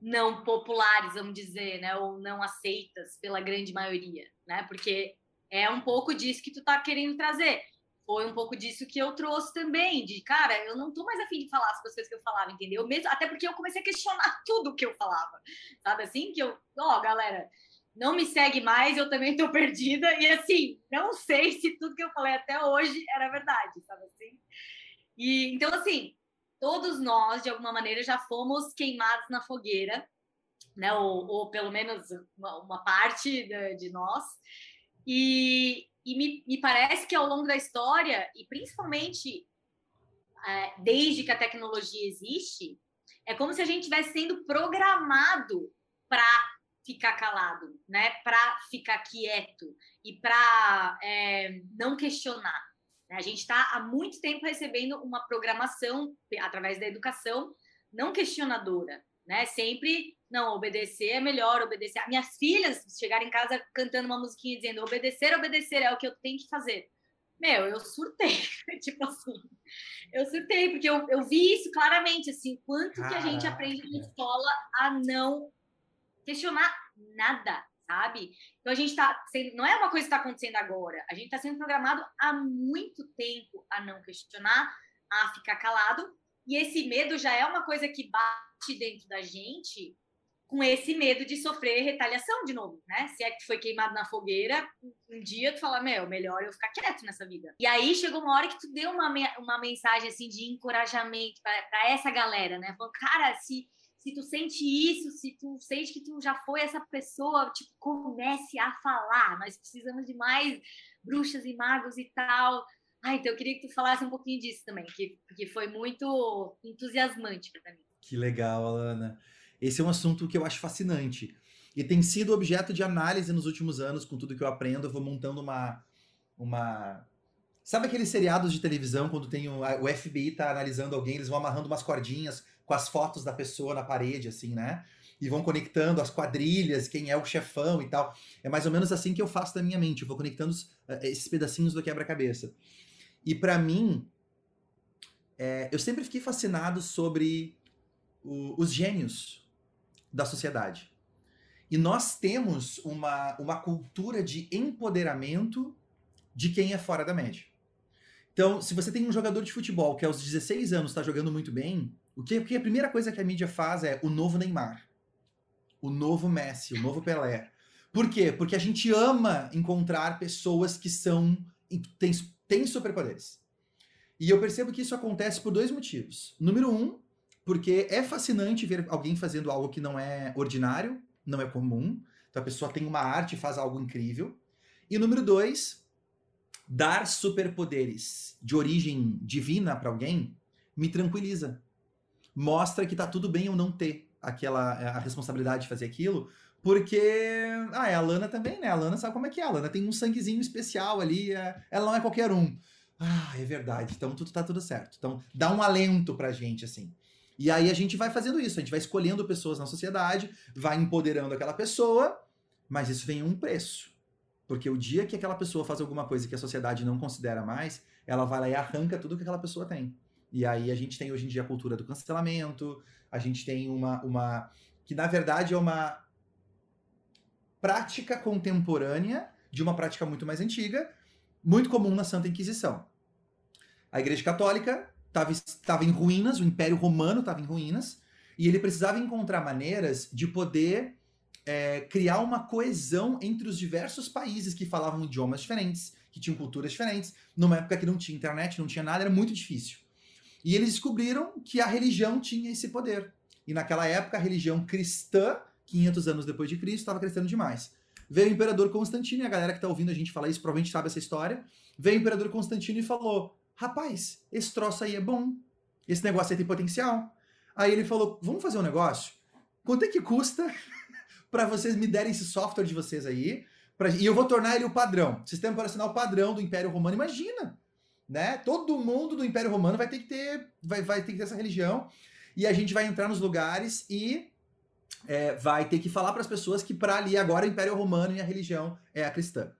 não populares, vamos dizer, né, ou não aceitas pela grande maioria, né? Porque é um pouco disso que tu tá querendo trazer foi um pouco disso que eu trouxe também, de cara, eu não tô mais afim de falar as coisas que eu falava, entendeu? Mesmo, até porque eu comecei a questionar tudo que eu falava, sabe assim? Que eu, ó, galera, não me segue mais, eu também tô perdida, e assim, não sei se tudo que eu falei até hoje era verdade, sabe assim? E então, assim, todos nós, de alguma maneira, já fomos queimados na fogueira, né? Ou, ou pelo menos uma, uma parte de, de nós. E, e me, me parece que ao longo da história, e principalmente é, desde que a tecnologia existe, é como se a gente estivesse sendo programado para ficar calado, né? Para ficar quieto e para é, não questionar. A gente está há muito tempo recebendo uma programação através da educação não questionadora, né? Sempre, não, obedecer é melhor, obedecer. Minhas filhas chegaram em casa cantando uma musiquinha dizendo obedecer, obedecer é o que eu tenho que fazer. Meu, eu surtei, tipo assim, eu surtei, porque eu, eu vi isso claramente, assim, quanto Caraca. que a gente aprende na escola a não questionar nada, sabe? Então a gente tá sendo, não é uma coisa que está acontecendo agora, a gente está sendo programado há muito tempo a não questionar, a ficar calado, e esse medo já é uma coisa que bate dentro da gente com esse medo de sofrer retaliação de novo, né? Se é que foi queimado na fogueira, um dia tu fala, meu, melhor eu ficar quieto nessa vida. E aí chegou uma hora que tu deu uma, uma mensagem assim de encorajamento para essa galera, né? Falou, cara, se, se tu sente isso, se tu sente que tu já foi essa pessoa, tipo, comece a falar. Nós precisamos de mais bruxas e magos e tal. Ah, então eu queria que tu falasse um pouquinho disso também, que, que foi muito entusiasmante para mim. Que legal, Alana. Esse é um assunto que eu acho fascinante. E tem sido objeto de análise nos últimos anos, com tudo que eu aprendo, eu vou montando uma. uma... Sabe aqueles seriados de televisão, quando tem o, FBI tá analisando alguém, eles vão amarrando umas cordinhas com as fotos da pessoa na parede, assim, né? E vão conectando as quadrilhas, quem é o chefão e tal. É mais ou menos assim que eu faço da minha mente. Eu vou conectando eh, esses pedacinhos do quebra-cabeça. E para mim, é, eu sempre fiquei fascinado sobre o, os gênios da sociedade. E nós temos uma, uma cultura de empoderamento de quem é fora da média. Então, se você tem um jogador de futebol que aos 16 anos está jogando muito bem, o que, que a primeira coisa que a mídia faz é o novo Neymar, o novo Messi, o novo Pelé. Por quê? Porque a gente ama encontrar pessoas que são têm, têm superpoderes. E eu percebo que isso acontece por dois motivos. Número um, porque é fascinante ver alguém fazendo algo que não é ordinário, não é comum. Então a pessoa tem uma arte e faz algo incrível. E número dois, dar superpoderes de origem divina para alguém me tranquiliza. Mostra que tá tudo bem eu não ter aquela a responsabilidade de fazer aquilo, porque ah, é a Lana também, né? A Lana sabe como é que é. A Lana tem um sanguezinho especial ali, é, ela não é qualquer um. Ah, é verdade. Então tudo tá tudo certo. Então dá um alento pra gente assim. E aí a gente vai fazendo isso, a gente vai escolhendo pessoas na sociedade, vai empoderando aquela pessoa, mas isso vem a um preço. Porque o dia que aquela pessoa faz alguma coisa que a sociedade não considera mais, ela vai lá e arranca tudo que aquela pessoa tem. E aí a gente tem hoje em dia a cultura do cancelamento, a gente tem uma, uma que na verdade é uma prática contemporânea de uma prática muito mais antiga, muito comum na Santa Inquisição. A Igreja Católica estava em ruínas, o Império Romano estava em ruínas, e ele precisava encontrar maneiras de poder é, criar uma coesão entre os diversos países que falavam idiomas diferentes, que tinham culturas diferentes, numa época que não tinha internet, não tinha nada, era muito difícil. E eles descobriram que a religião tinha esse poder. E naquela época, a religião cristã, 500 anos depois de Cristo, estava crescendo demais. Veio o imperador Constantino, e a galera que está ouvindo a gente falar isso provavelmente sabe essa história. Veio o imperador Constantino e falou: rapaz, esse troço aí é bom, esse negócio aí tem potencial. Aí ele falou, vamos fazer um negócio? Quanto é que custa para vocês me derem esse software de vocês aí? Pra, e eu vou tornar ele o padrão, sistema operacional padrão do Império Romano. Imagina, né? Todo mundo do Império Romano vai ter que ter, vai, vai ter que ter essa religião. E a gente vai entrar nos lugares e é, vai ter que falar para as pessoas que para ali agora o Império Romano e a religião é a cristã.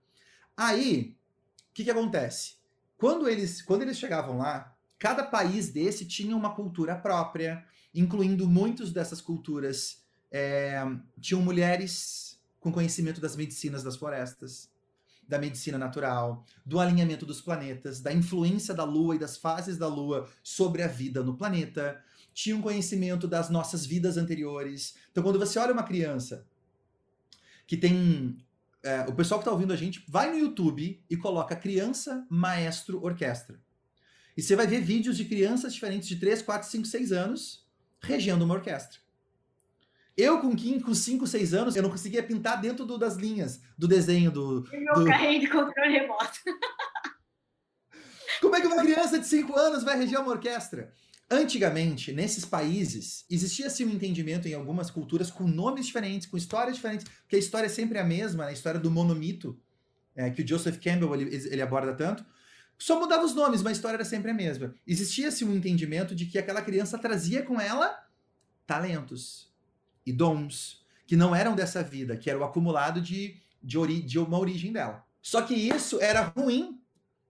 Aí, o que, que acontece? Quando eles, quando eles chegavam lá, cada país desse tinha uma cultura própria, incluindo muitas dessas culturas é, tinham mulheres com conhecimento das medicinas das florestas, da medicina natural, do alinhamento dos planetas, da influência da Lua e das fases da Lua sobre a vida no planeta, tinham conhecimento das nossas vidas anteriores. Então, quando você olha uma criança que tem é, o pessoal que está ouvindo a gente, vai no YouTube e coloca criança, maestro, orquestra. E você vai ver vídeos de crianças diferentes de 3, 4, 5, 6 anos regendo uma orquestra. Eu, com 5, 5, 6 anos, eu não conseguia pintar dentro do, das linhas do desenho do. Eu do... carrinho de controle remoto. Como é que uma criança de 5 anos vai reger uma orquestra? Antigamente, nesses países, existia-se um entendimento em algumas culturas com nomes diferentes, com histórias diferentes, porque a história é sempre a mesma, né? a história do monomito, é, que o Joseph Campbell ele, ele aborda tanto. Só mudava os nomes, mas a história era sempre a mesma. Existia-se um entendimento de que aquela criança trazia com ela talentos e dons que não eram dessa vida, que era o acumulado de, de, ori de uma origem dela. Só que isso era ruim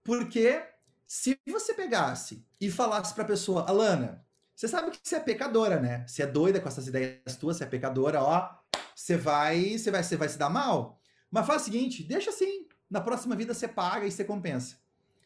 porque se você pegasse e falasse pra pessoa, Alana, você sabe que você é pecadora, né? Você é doida com essas ideias tuas, você é pecadora, ó, você vai, você vai, você vai se dar mal. Mas faz o seguinte, deixa assim, na próxima vida você paga e você compensa.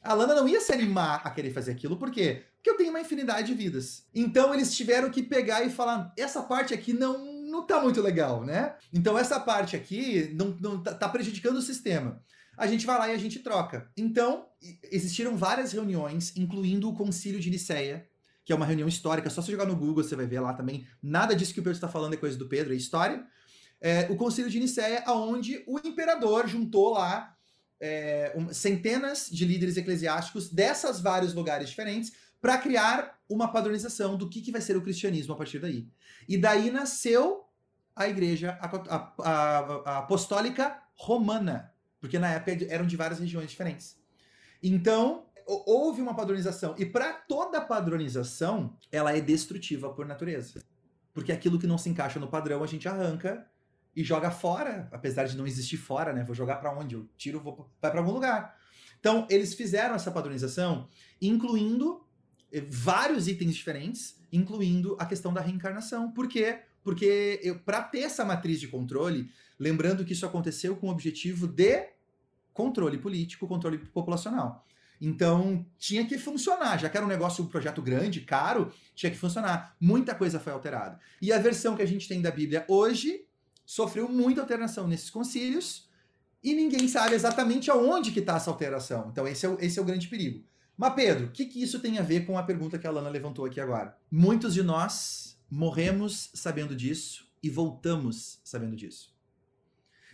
A Lana não ia se animar a querer fazer aquilo, por quê? Porque eu tenho uma infinidade de vidas. Então eles tiveram que pegar e falar: essa parte aqui não, não tá muito legal, né? Então essa parte aqui não, não tá, tá prejudicando o sistema a gente vai lá e a gente troca. Então, existiram várias reuniões, incluindo o Concílio de Nicéia, que é uma reunião histórica, só se jogar no Google você vai ver lá também. Nada disso que o Pedro está falando é coisa do Pedro, é história. É, o Concílio de Nicéia, onde o imperador juntou lá é, um, centenas de líderes eclesiásticos dessas vários lugares diferentes para criar uma padronização do que, que vai ser o cristianismo a partir daí. E daí nasceu a igreja a, a, a apostólica romana, porque na época eram de várias regiões diferentes. Então, houve uma padronização. E para toda padronização, ela é destrutiva por natureza. Porque aquilo que não se encaixa no padrão, a gente arranca e joga fora, apesar de não existir fora, né? Vou jogar para onde? Eu tiro, vou, vai para algum lugar. Então, eles fizeram essa padronização, incluindo eh, vários itens diferentes, incluindo a questão da reencarnação. Por quê? Porque para ter essa matriz de controle, lembrando que isso aconteceu com o objetivo de controle político, controle populacional. Então, tinha que funcionar, já que era um negócio, um projeto grande, caro, tinha que funcionar. Muita coisa foi alterada. E a versão que a gente tem da Bíblia hoje sofreu muita alteração nesses concílios e ninguém sabe exatamente aonde que está essa alteração. Então, esse é o, esse é o grande perigo. Mas, Pedro, o que, que isso tem a ver com a pergunta que a Lana levantou aqui agora? Muitos de nós morremos sabendo disso e voltamos sabendo disso.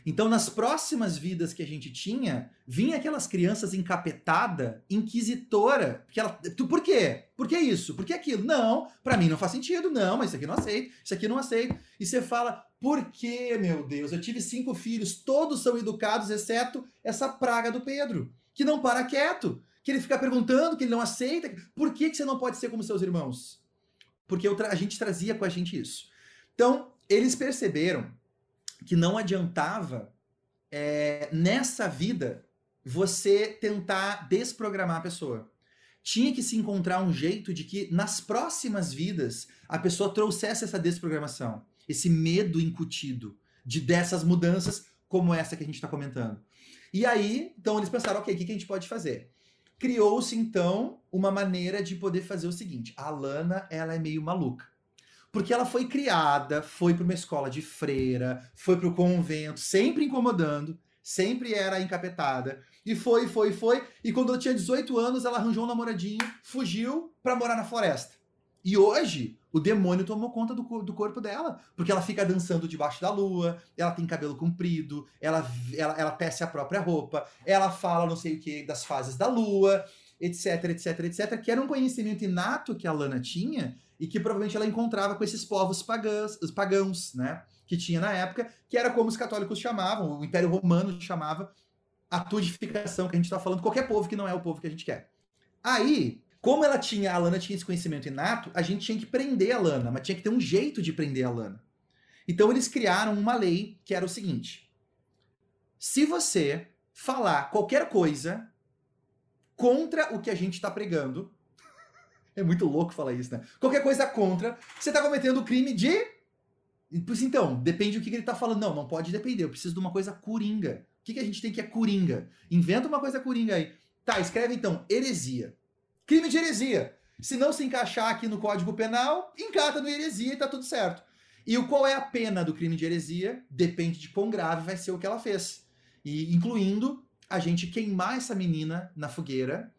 Então, nas próximas vidas que a gente tinha, vinha aquelas crianças encapetada, inquisitora. Que ela, tu, por quê? Por que isso? Por que aquilo? Não, para mim não faz sentido. Não, mas isso aqui não aceito, isso aqui não aceito. E você fala, por que, meu Deus? Eu tive cinco filhos, todos são educados, exceto essa praga do Pedro, que não para quieto, que ele fica perguntando, que ele não aceita. Por que, que você não pode ser como seus irmãos? Porque a gente trazia com a gente isso. Então, eles perceberam que não adiantava é, nessa vida você tentar desprogramar a pessoa. Tinha que se encontrar um jeito de que nas próximas vidas a pessoa trouxesse essa desprogramação, esse medo incutido de dessas mudanças como essa que a gente está comentando. E aí, então eles pensaram, ok, o que, que a gente pode fazer? Criou-se então uma maneira de poder fazer o seguinte: a Lana ela é meio maluca. Porque ela foi criada, foi para uma escola de freira, foi para o convento, sempre incomodando, sempre era encapetada. E foi, foi, foi. E quando ela tinha 18 anos, ela arranjou um namoradinho, fugiu para morar na floresta. E hoje, o demônio tomou conta do, do corpo dela, porque ela fica dançando debaixo da lua, ela tem cabelo comprido, ela, ela, ela tece a própria roupa, ela fala não sei o que das fases da lua, etc, etc, etc, que era um conhecimento inato que a Lana tinha e que provavelmente ela encontrava com esses povos pagãos, os pagãos, né? Que tinha na época, que era como os católicos chamavam, o Império Romano chamava a tudificação, que a gente está falando, qualquer povo que não é o povo que a gente quer. Aí, como ela tinha, a Lana tinha esse conhecimento inato, a gente tinha que prender a Lana, mas tinha que ter um jeito de prender a Lana. Então eles criaram uma lei que era o seguinte: se você falar qualquer coisa contra o que a gente está pregando, é muito louco falar isso, né? Qualquer coisa contra, você tá cometendo o crime de. Pois então, depende do que ele tá falando. Não, não pode depender. Eu preciso de uma coisa coringa. O que, que a gente tem que é coringa? Inventa uma coisa coringa aí. Tá, escreve então, heresia. Crime de heresia. Se não se encaixar aqui no Código Penal, encata no heresia e tá tudo certo. E o qual é a pena do crime de heresia? Depende de quão grave vai ser o que ela fez. E incluindo a gente queimar essa menina na fogueira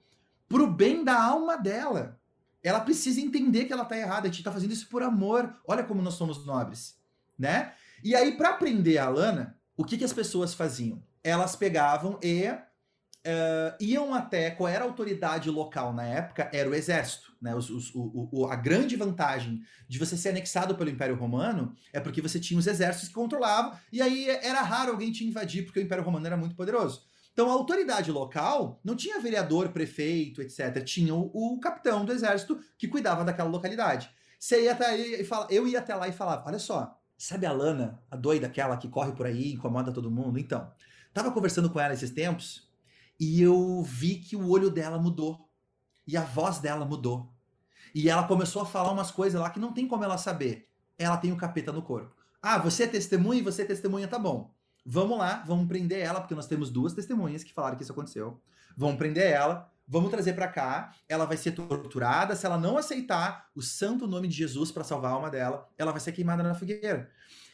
pro bem da alma dela ela precisa entender que ela tá errada. A gente tá fazendo isso por amor. Olha como nós somos nobres, né? E aí, para aprender a Alana, o que, que as pessoas faziam? Elas pegavam e uh, iam até qual era a autoridade local na época? Era o exército. Né? Os, os, o, o, a grande vantagem de você ser anexado pelo Império Romano é porque você tinha os exércitos que controlavam, e aí era raro alguém te invadir, porque o Império Romano era muito poderoso. Então a autoridade local não tinha vereador, prefeito, etc. Tinha o, o capitão do exército que cuidava daquela localidade. Você ia até e fala, eu ia até lá e falava: olha só, sabe a Lana, a doida aquela que corre por aí, incomoda todo mundo? Então, tava conversando com ela esses tempos e eu vi que o olho dela mudou e a voz dela mudou. E ela começou a falar umas coisas lá que não tem como ela saber. Ela tem o capeta no corpo. Ah, você é testemunha e você é testemunha, tá bom. Vamos lá, vamos prender ela, porque nós temos duas testemunhas que falaram que isso aconteceu. Vamos prender ela, vamos trazer para cá. Ela vai ser torturada. Se ela não aceitar o santo nome de Jesus para salvar a alma dela, ela vai ser queimada na fogueira.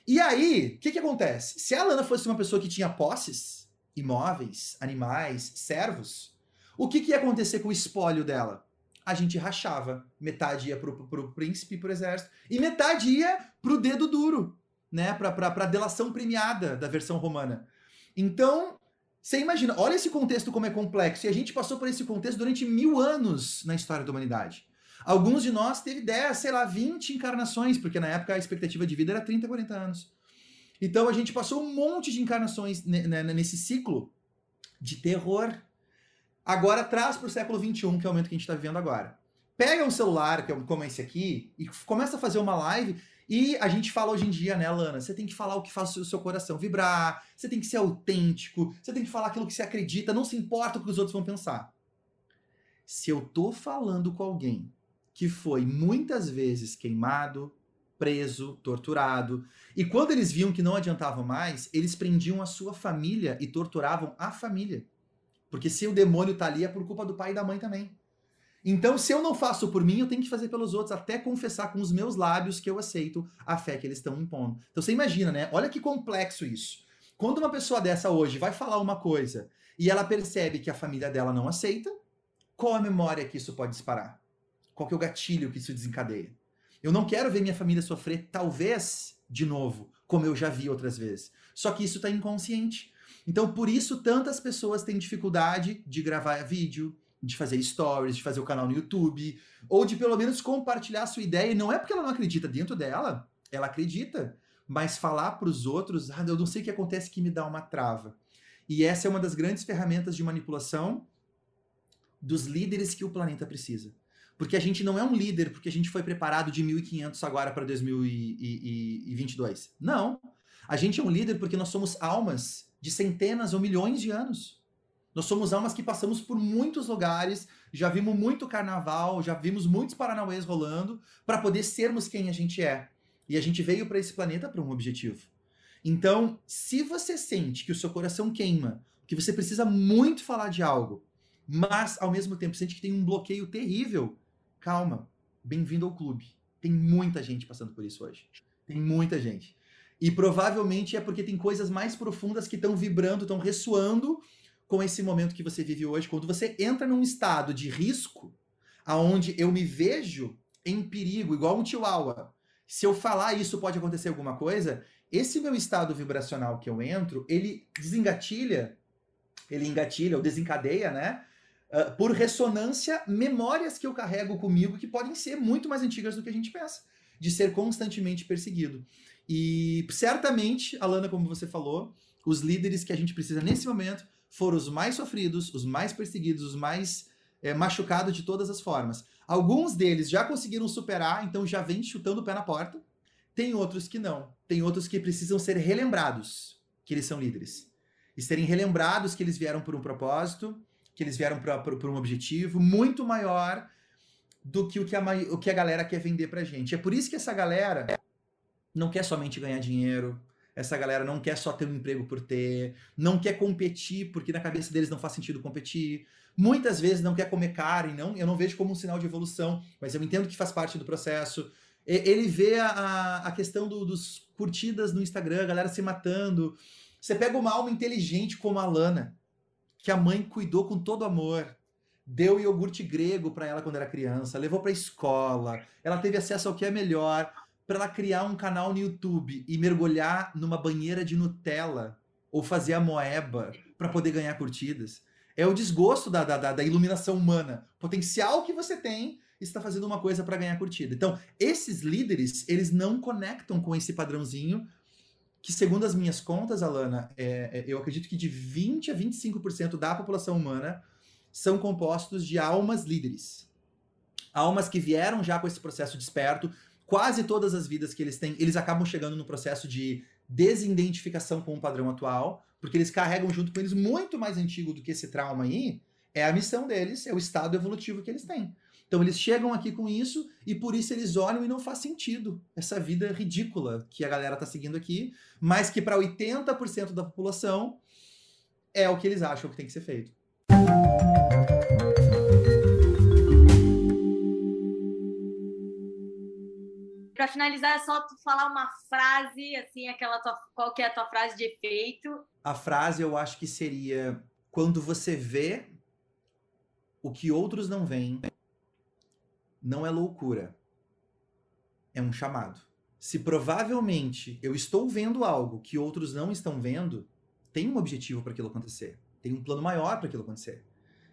E aí, o que, que acontece? Se a Lana fosse uma pessoa que tinha posses, imóveis, animais, servos, o que, que ia acontecer com o espólio dela? A gente rachava. Metade ia pro, pro, pro príncipe, pro exército, e metade ia pro dedo duro, né, para a delação premiada da versão romana. Então, você imagina, olha esse contexto como é complexo. E a gente passou por esse contexto durante mil anos na história da humanidade. Alguns de nós teve 10, sei lá, 20 encarnações, porque na época a expectativa de vida era 30, 40 anos. Então a gente passou um monte de encarnações nesse ciclo de terror. Agora traz para o século XXI, que é o momento que a gente está vivendo agora. Pega um celular, que é como esse aqui, e começa a fazer uma live. E a gente fala hoje em dia, né, Lana? Você tem que falar o que faz o seu coração vibrar, você tem que ser autêntico, você tem que falar aquilo que você acredita, não se importa o que os outros vão pensar. Se eu tô falando com alguém que foi muitas vezes queimado, preso, torturado. E quando eles viam que não adiantava mais, eles prendiam a sua família e torturavam a família. Porque se o demônio tá ali é por culpa do pai e da mãe também. Então, se eu não faço por mim, eu tenho que fazer pelos outros, até confessar com os meus lábios que eu aceito a fé que eles estão impondo. Então, você imagina, né? Olha que complexo isso. Quando uma pessoa dessa hoje vai falar uma coisa e ela percebe que a família dela não aceita, qual a memória que isso pode disparar? Qual que é o gatilho que isso desencadeia? Eu não quero ver minha família sofrer, talvez, de novo, como eu já vi outras vezes. Só que isso está inconsciente. Então, por isso, tantas pessoas têm dificuldade de gravar vídeo, de fazer stories, de fazer o canal no YouTube, ou de pelo menos compartilhar a sua ideia. E não é porque ela não acredita dentro dela, ela acredita. Mas falar para os outros, ah, eu não sei o que acontece que me dá uma trava. E essa é uma das grandes ferramentas de manipulação dos líderes que o planeta precisa. Porque a gente não é um líder porque a gente foi preparado de 1500 agora para 2022. Não. A gente é um líder porque nós somos almas de centenas ou milhões de anos. Nós somos almas que passamos por muitos lugares, já vimos muito carnaval, já vimos muitos paranauês rolando para poder sermos quem a gente é. E a gente veio para esse planeta para um objetivo. Então, se você sente que o seu coração queima, que você precisa muito falar de algo, mas ao mesmo tempo sente que tem um bloqueio terrível, calma, bem-vindo ao clube. Tem muita gente passando por isso hoje. Tem muita gente. E provavelmente é porque tem coisas mais profundas que estão vibrando, estão ressoando com esse momento que você vive hoje. Quando você entra num estado de risco, aonde eu me vejo em perigo, igual um chihuahua. Se eu falar isso pode acontecer alguma coisa, esse meu estado vibracional que eu entro, ele desengatilha, ele engatilha ou desencadeia, né? Ah, por ressonância, memórias que eu carrego comigo que podem ser muito mais antigas do que a gente pensa, de ser constantemente perseguido. E certamente, Alana, como você falou, os líderes que a gente precisa nesse momento foram os mais sofridos, os mais perseguidos, os mais é, machucados de todas as formas. Alguns deles já conseguiram superar, então já vem chutando o pé na porta. Tem outros que não. Tem outros que precisam ser relembrados que eles são líderes. E serem relembrados que eles vieram por um propósito, que eles vieram para um objetivo muito maior do que o que, a, o que a galera quer vender pra gente. É por isso que essa galera não quer somente ganhar dinheiro, essa galera não quer só ter um emprego por ter, não quer competir, porque na cabeça deles não faz sentido competir. Muitas vezes não quer comer carne, não, eu não vejo como um sinal de evolução, mas eu entendo que faz parte do processo. Ele vê a, a questão do, dos curtidas no Instagram, a galera se matando. Você pega uma alma inteligente como a Lana, que a mãe cuidou com todo amor. Deu iogurte grego para ela quando era criança, levou para escola, ela teve acesso ao que é melhor para ela criar um canal no YouTube e mergulhar numa banheira de Nutella ou fazer a moeba para poder ganhar curtidas. É o desgosto da, da, da iluminação humana. Potencial que você tem está fazendo uma coisa para ganhar curtida. Então, esses líderes, eles não conectam com esse padrãozinho que, segundo as minhas contas, Alana, é, é, eu acredito que de 20 a 25% da população humana são compostos de almas líderes. Almas que vieram já com esse processo desperto. Quase todas as vidas que eles têm, eles acabam chegando no processo de desidentificação com o padrão atual, porque eles carregam junto com eles muito mais antigo do que esse trauma aí. É a missão deles, é o estado evolutivo que eles têm. Então eles chegam aqui com isso e por isso eles olham e não faz sentido essa vida ridícula que a galera tá seguindo aqui, mas que para 80% da população é o que eles acham que tem que ser feito. Para finalizar, é só tu falar uma frase, assim, aquela tua, qual que é a tua frase de efeito? A frase eu acho que seria quando você vê o que outros não veem, não é loucura. É um chamado. Se provavelmente eu estou vendo algo que outros não estão vendo, tem um objetivo para aquilo acontecer. Tem um plano maior para aquilo acontecer.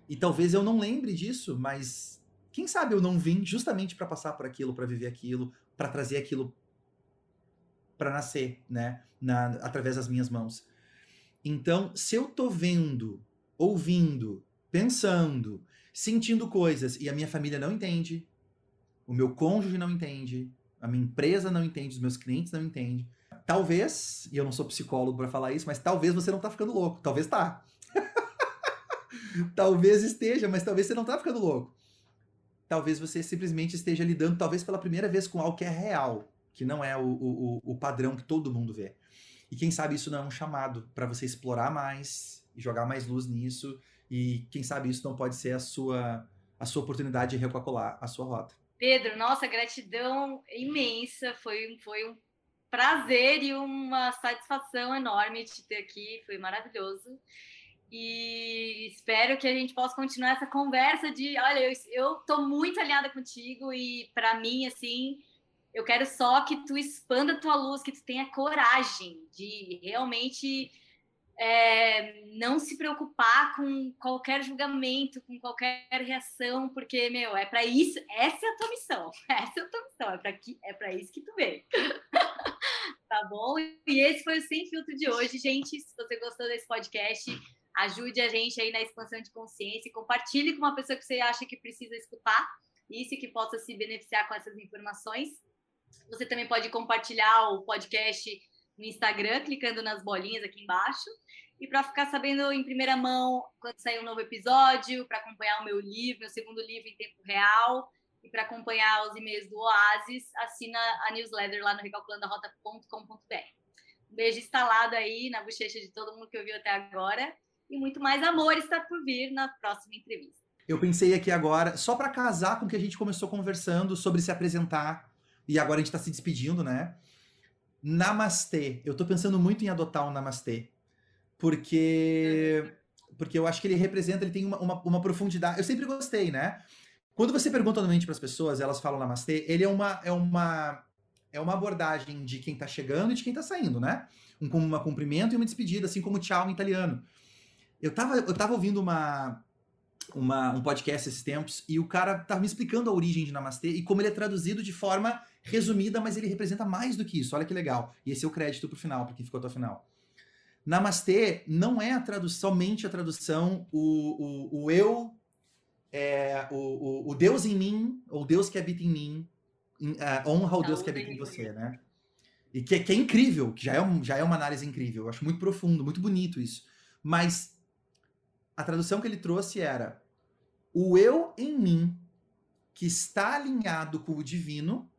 E talvez eu não lembre disso, mas Quem sabe eu não vim justamente para passar por aquilo, para viver aquilo, para trazer aquilo para nascer, né, na, através das minhas mãos. Então, se eu tô vendo, ouvindo, pensando, sentindo coisas e a minha família não entende, o meu cônjuge não entende, a minha empresa não entende, os meus clientes não entendem, talvez, e eu não sou psicólogo para falar isso, mas talvez você não tá ficando louco, talvez tá. talvez esteja, mas talvez você não tá ficando louco. Talvez você simplesmente esteja lidando, talvez pela primeira vez, com algo que é real, que não é o, o, o padrão que todo mundo vê. E quem sabe isso não é um chamado para você explorar mais e jogar mais luz nisso. E quem sabe isso não pode ser a sua, a sua oportunidade de recalcular a sua rota. Pedro, nossa, gratidão imensa. Foi, foi um prazer e uma satisfação enorme te ter aqui. Foi maravilhoso. E espero que a gente possa continuar essa conversa de, olha, eu, tô muito alinhada contigo e para mim, assim, eu quero só que tu expanda a tua luz, que tu tenha coragem de realmente é, não se preocupar com qualquer julgamento, com qualquer reação, porque, meu, é para isso, essa é a tua missão, essa é a tua missão, é para é para isso que tu veio. tá bom? E esse foi o Sem Filtro de hoje, gente. Se você gostou desse podcast, ajude a gente aí na expansão de consciência, compartilhe com uma pessoa que você acha que precisa escutar isso e que possa se beneficiar com essas informações. Você também pode compartilhar o podcast no Instagram, clicando nas bolinhas aqui embaixo. E para ficar sabendo em primeira mão quando sair um novo episódio, para acompanhar o meu livro, meu segundo livro em tempo real, e para acompanhar os e-mails do Oasis, assina a newsletter lá no recalculandoarota.com.br. Um beijo instalado aí na bochecha de todo mundo que ouviu até agora. E muito mais amor está por vir na próxima entrevista. Eu pensei aqui agora, só para casar com o que a gente começou conversando sobre se apresentar e agora a gente está se despedindo, né? Namastê. Eu estou pensando muito em adotar o um Namastê. Porque. Porque eu acho que ele representa, ele tem uma, uma, uma profundidade. Eu sempre gostei, né? Quando você pergunta normalmente para as pessoas, elas falam Namastê, ele é uma, é uma, é uma abordagem de quem está chegando e de quem está saindo, né? Um, um cumprimento e uma despedida, assim como tchau em italiano. Eu tava, eu tava ouvindo uma, uma, um podcast esses tempos e o cara tava me explicando a origem de Namastê e como ele é traduzido de forma resumida, mas ele representa mais do que isso. Olha que legal. E esse é o crédito pro final, para quem ficou até o final. Namastê não é a tradução, somente a tradução, o, o, o eu, é, o, o, o, Deus em mim, ou Deus que habita em mim, uh, honra o Deus que habita em você, né? E que, que, é incrível, que já é, um, já é uma análise incrível. Eu acho muito profundo, muito bonito isso. Mas a tradução que ele trouxe era o eu em mim, que está alinhado com o divino,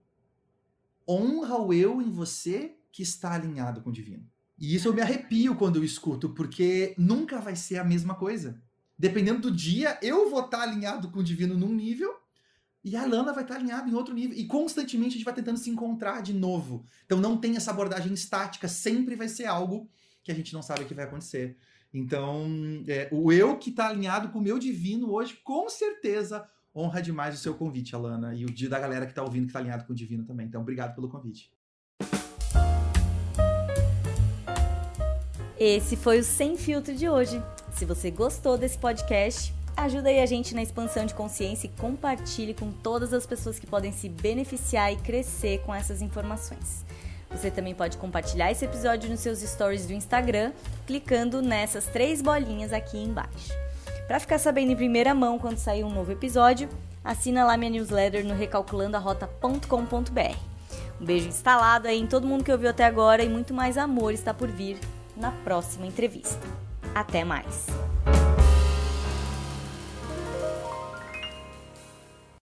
honra o eu em você que está alinhado com o divino. E isso eu me arrepio quando eu escuto, porque nunca vai ser a mesma coisa. Dependendo do dia, eu vou estar alinhado com o divino num nível e a Lana vai estar alinhada em outro nível. E constantemente a gente vai tentando se encontrar de novo. Então não tem essa abordagem estática, sempre vai ser algo que a gente não sabe o que vai acontecer. Então, é, o eu que está alinhado com o meu divino hoje, com certeza honra demais o seu convite, Alana, e o dia da galera que está ouvindo que está alinhado com o Divino também. Então, obrigado pelo convite. Esse foi o Sem Filtro de hoje. Se você gostou desse podcast, ajuda aí a gente na expansão de consciência e compartilhe com todas as pessoas que podem se beneficiar e crescer com essas informações. Você também pode compartilhar esse episódio nos seus stories do Instagram, clicando nessas três bolinhas aqui embaixo. Para ficar sabendo em primeira mão quando sair um novo episódio, assina lá minha newsletter no recalculandoarota.com.br. Um beijo instalado aí em todo mundo que ouviu até agora e muito mais amor está por vir na próxima entrevista. Até mais!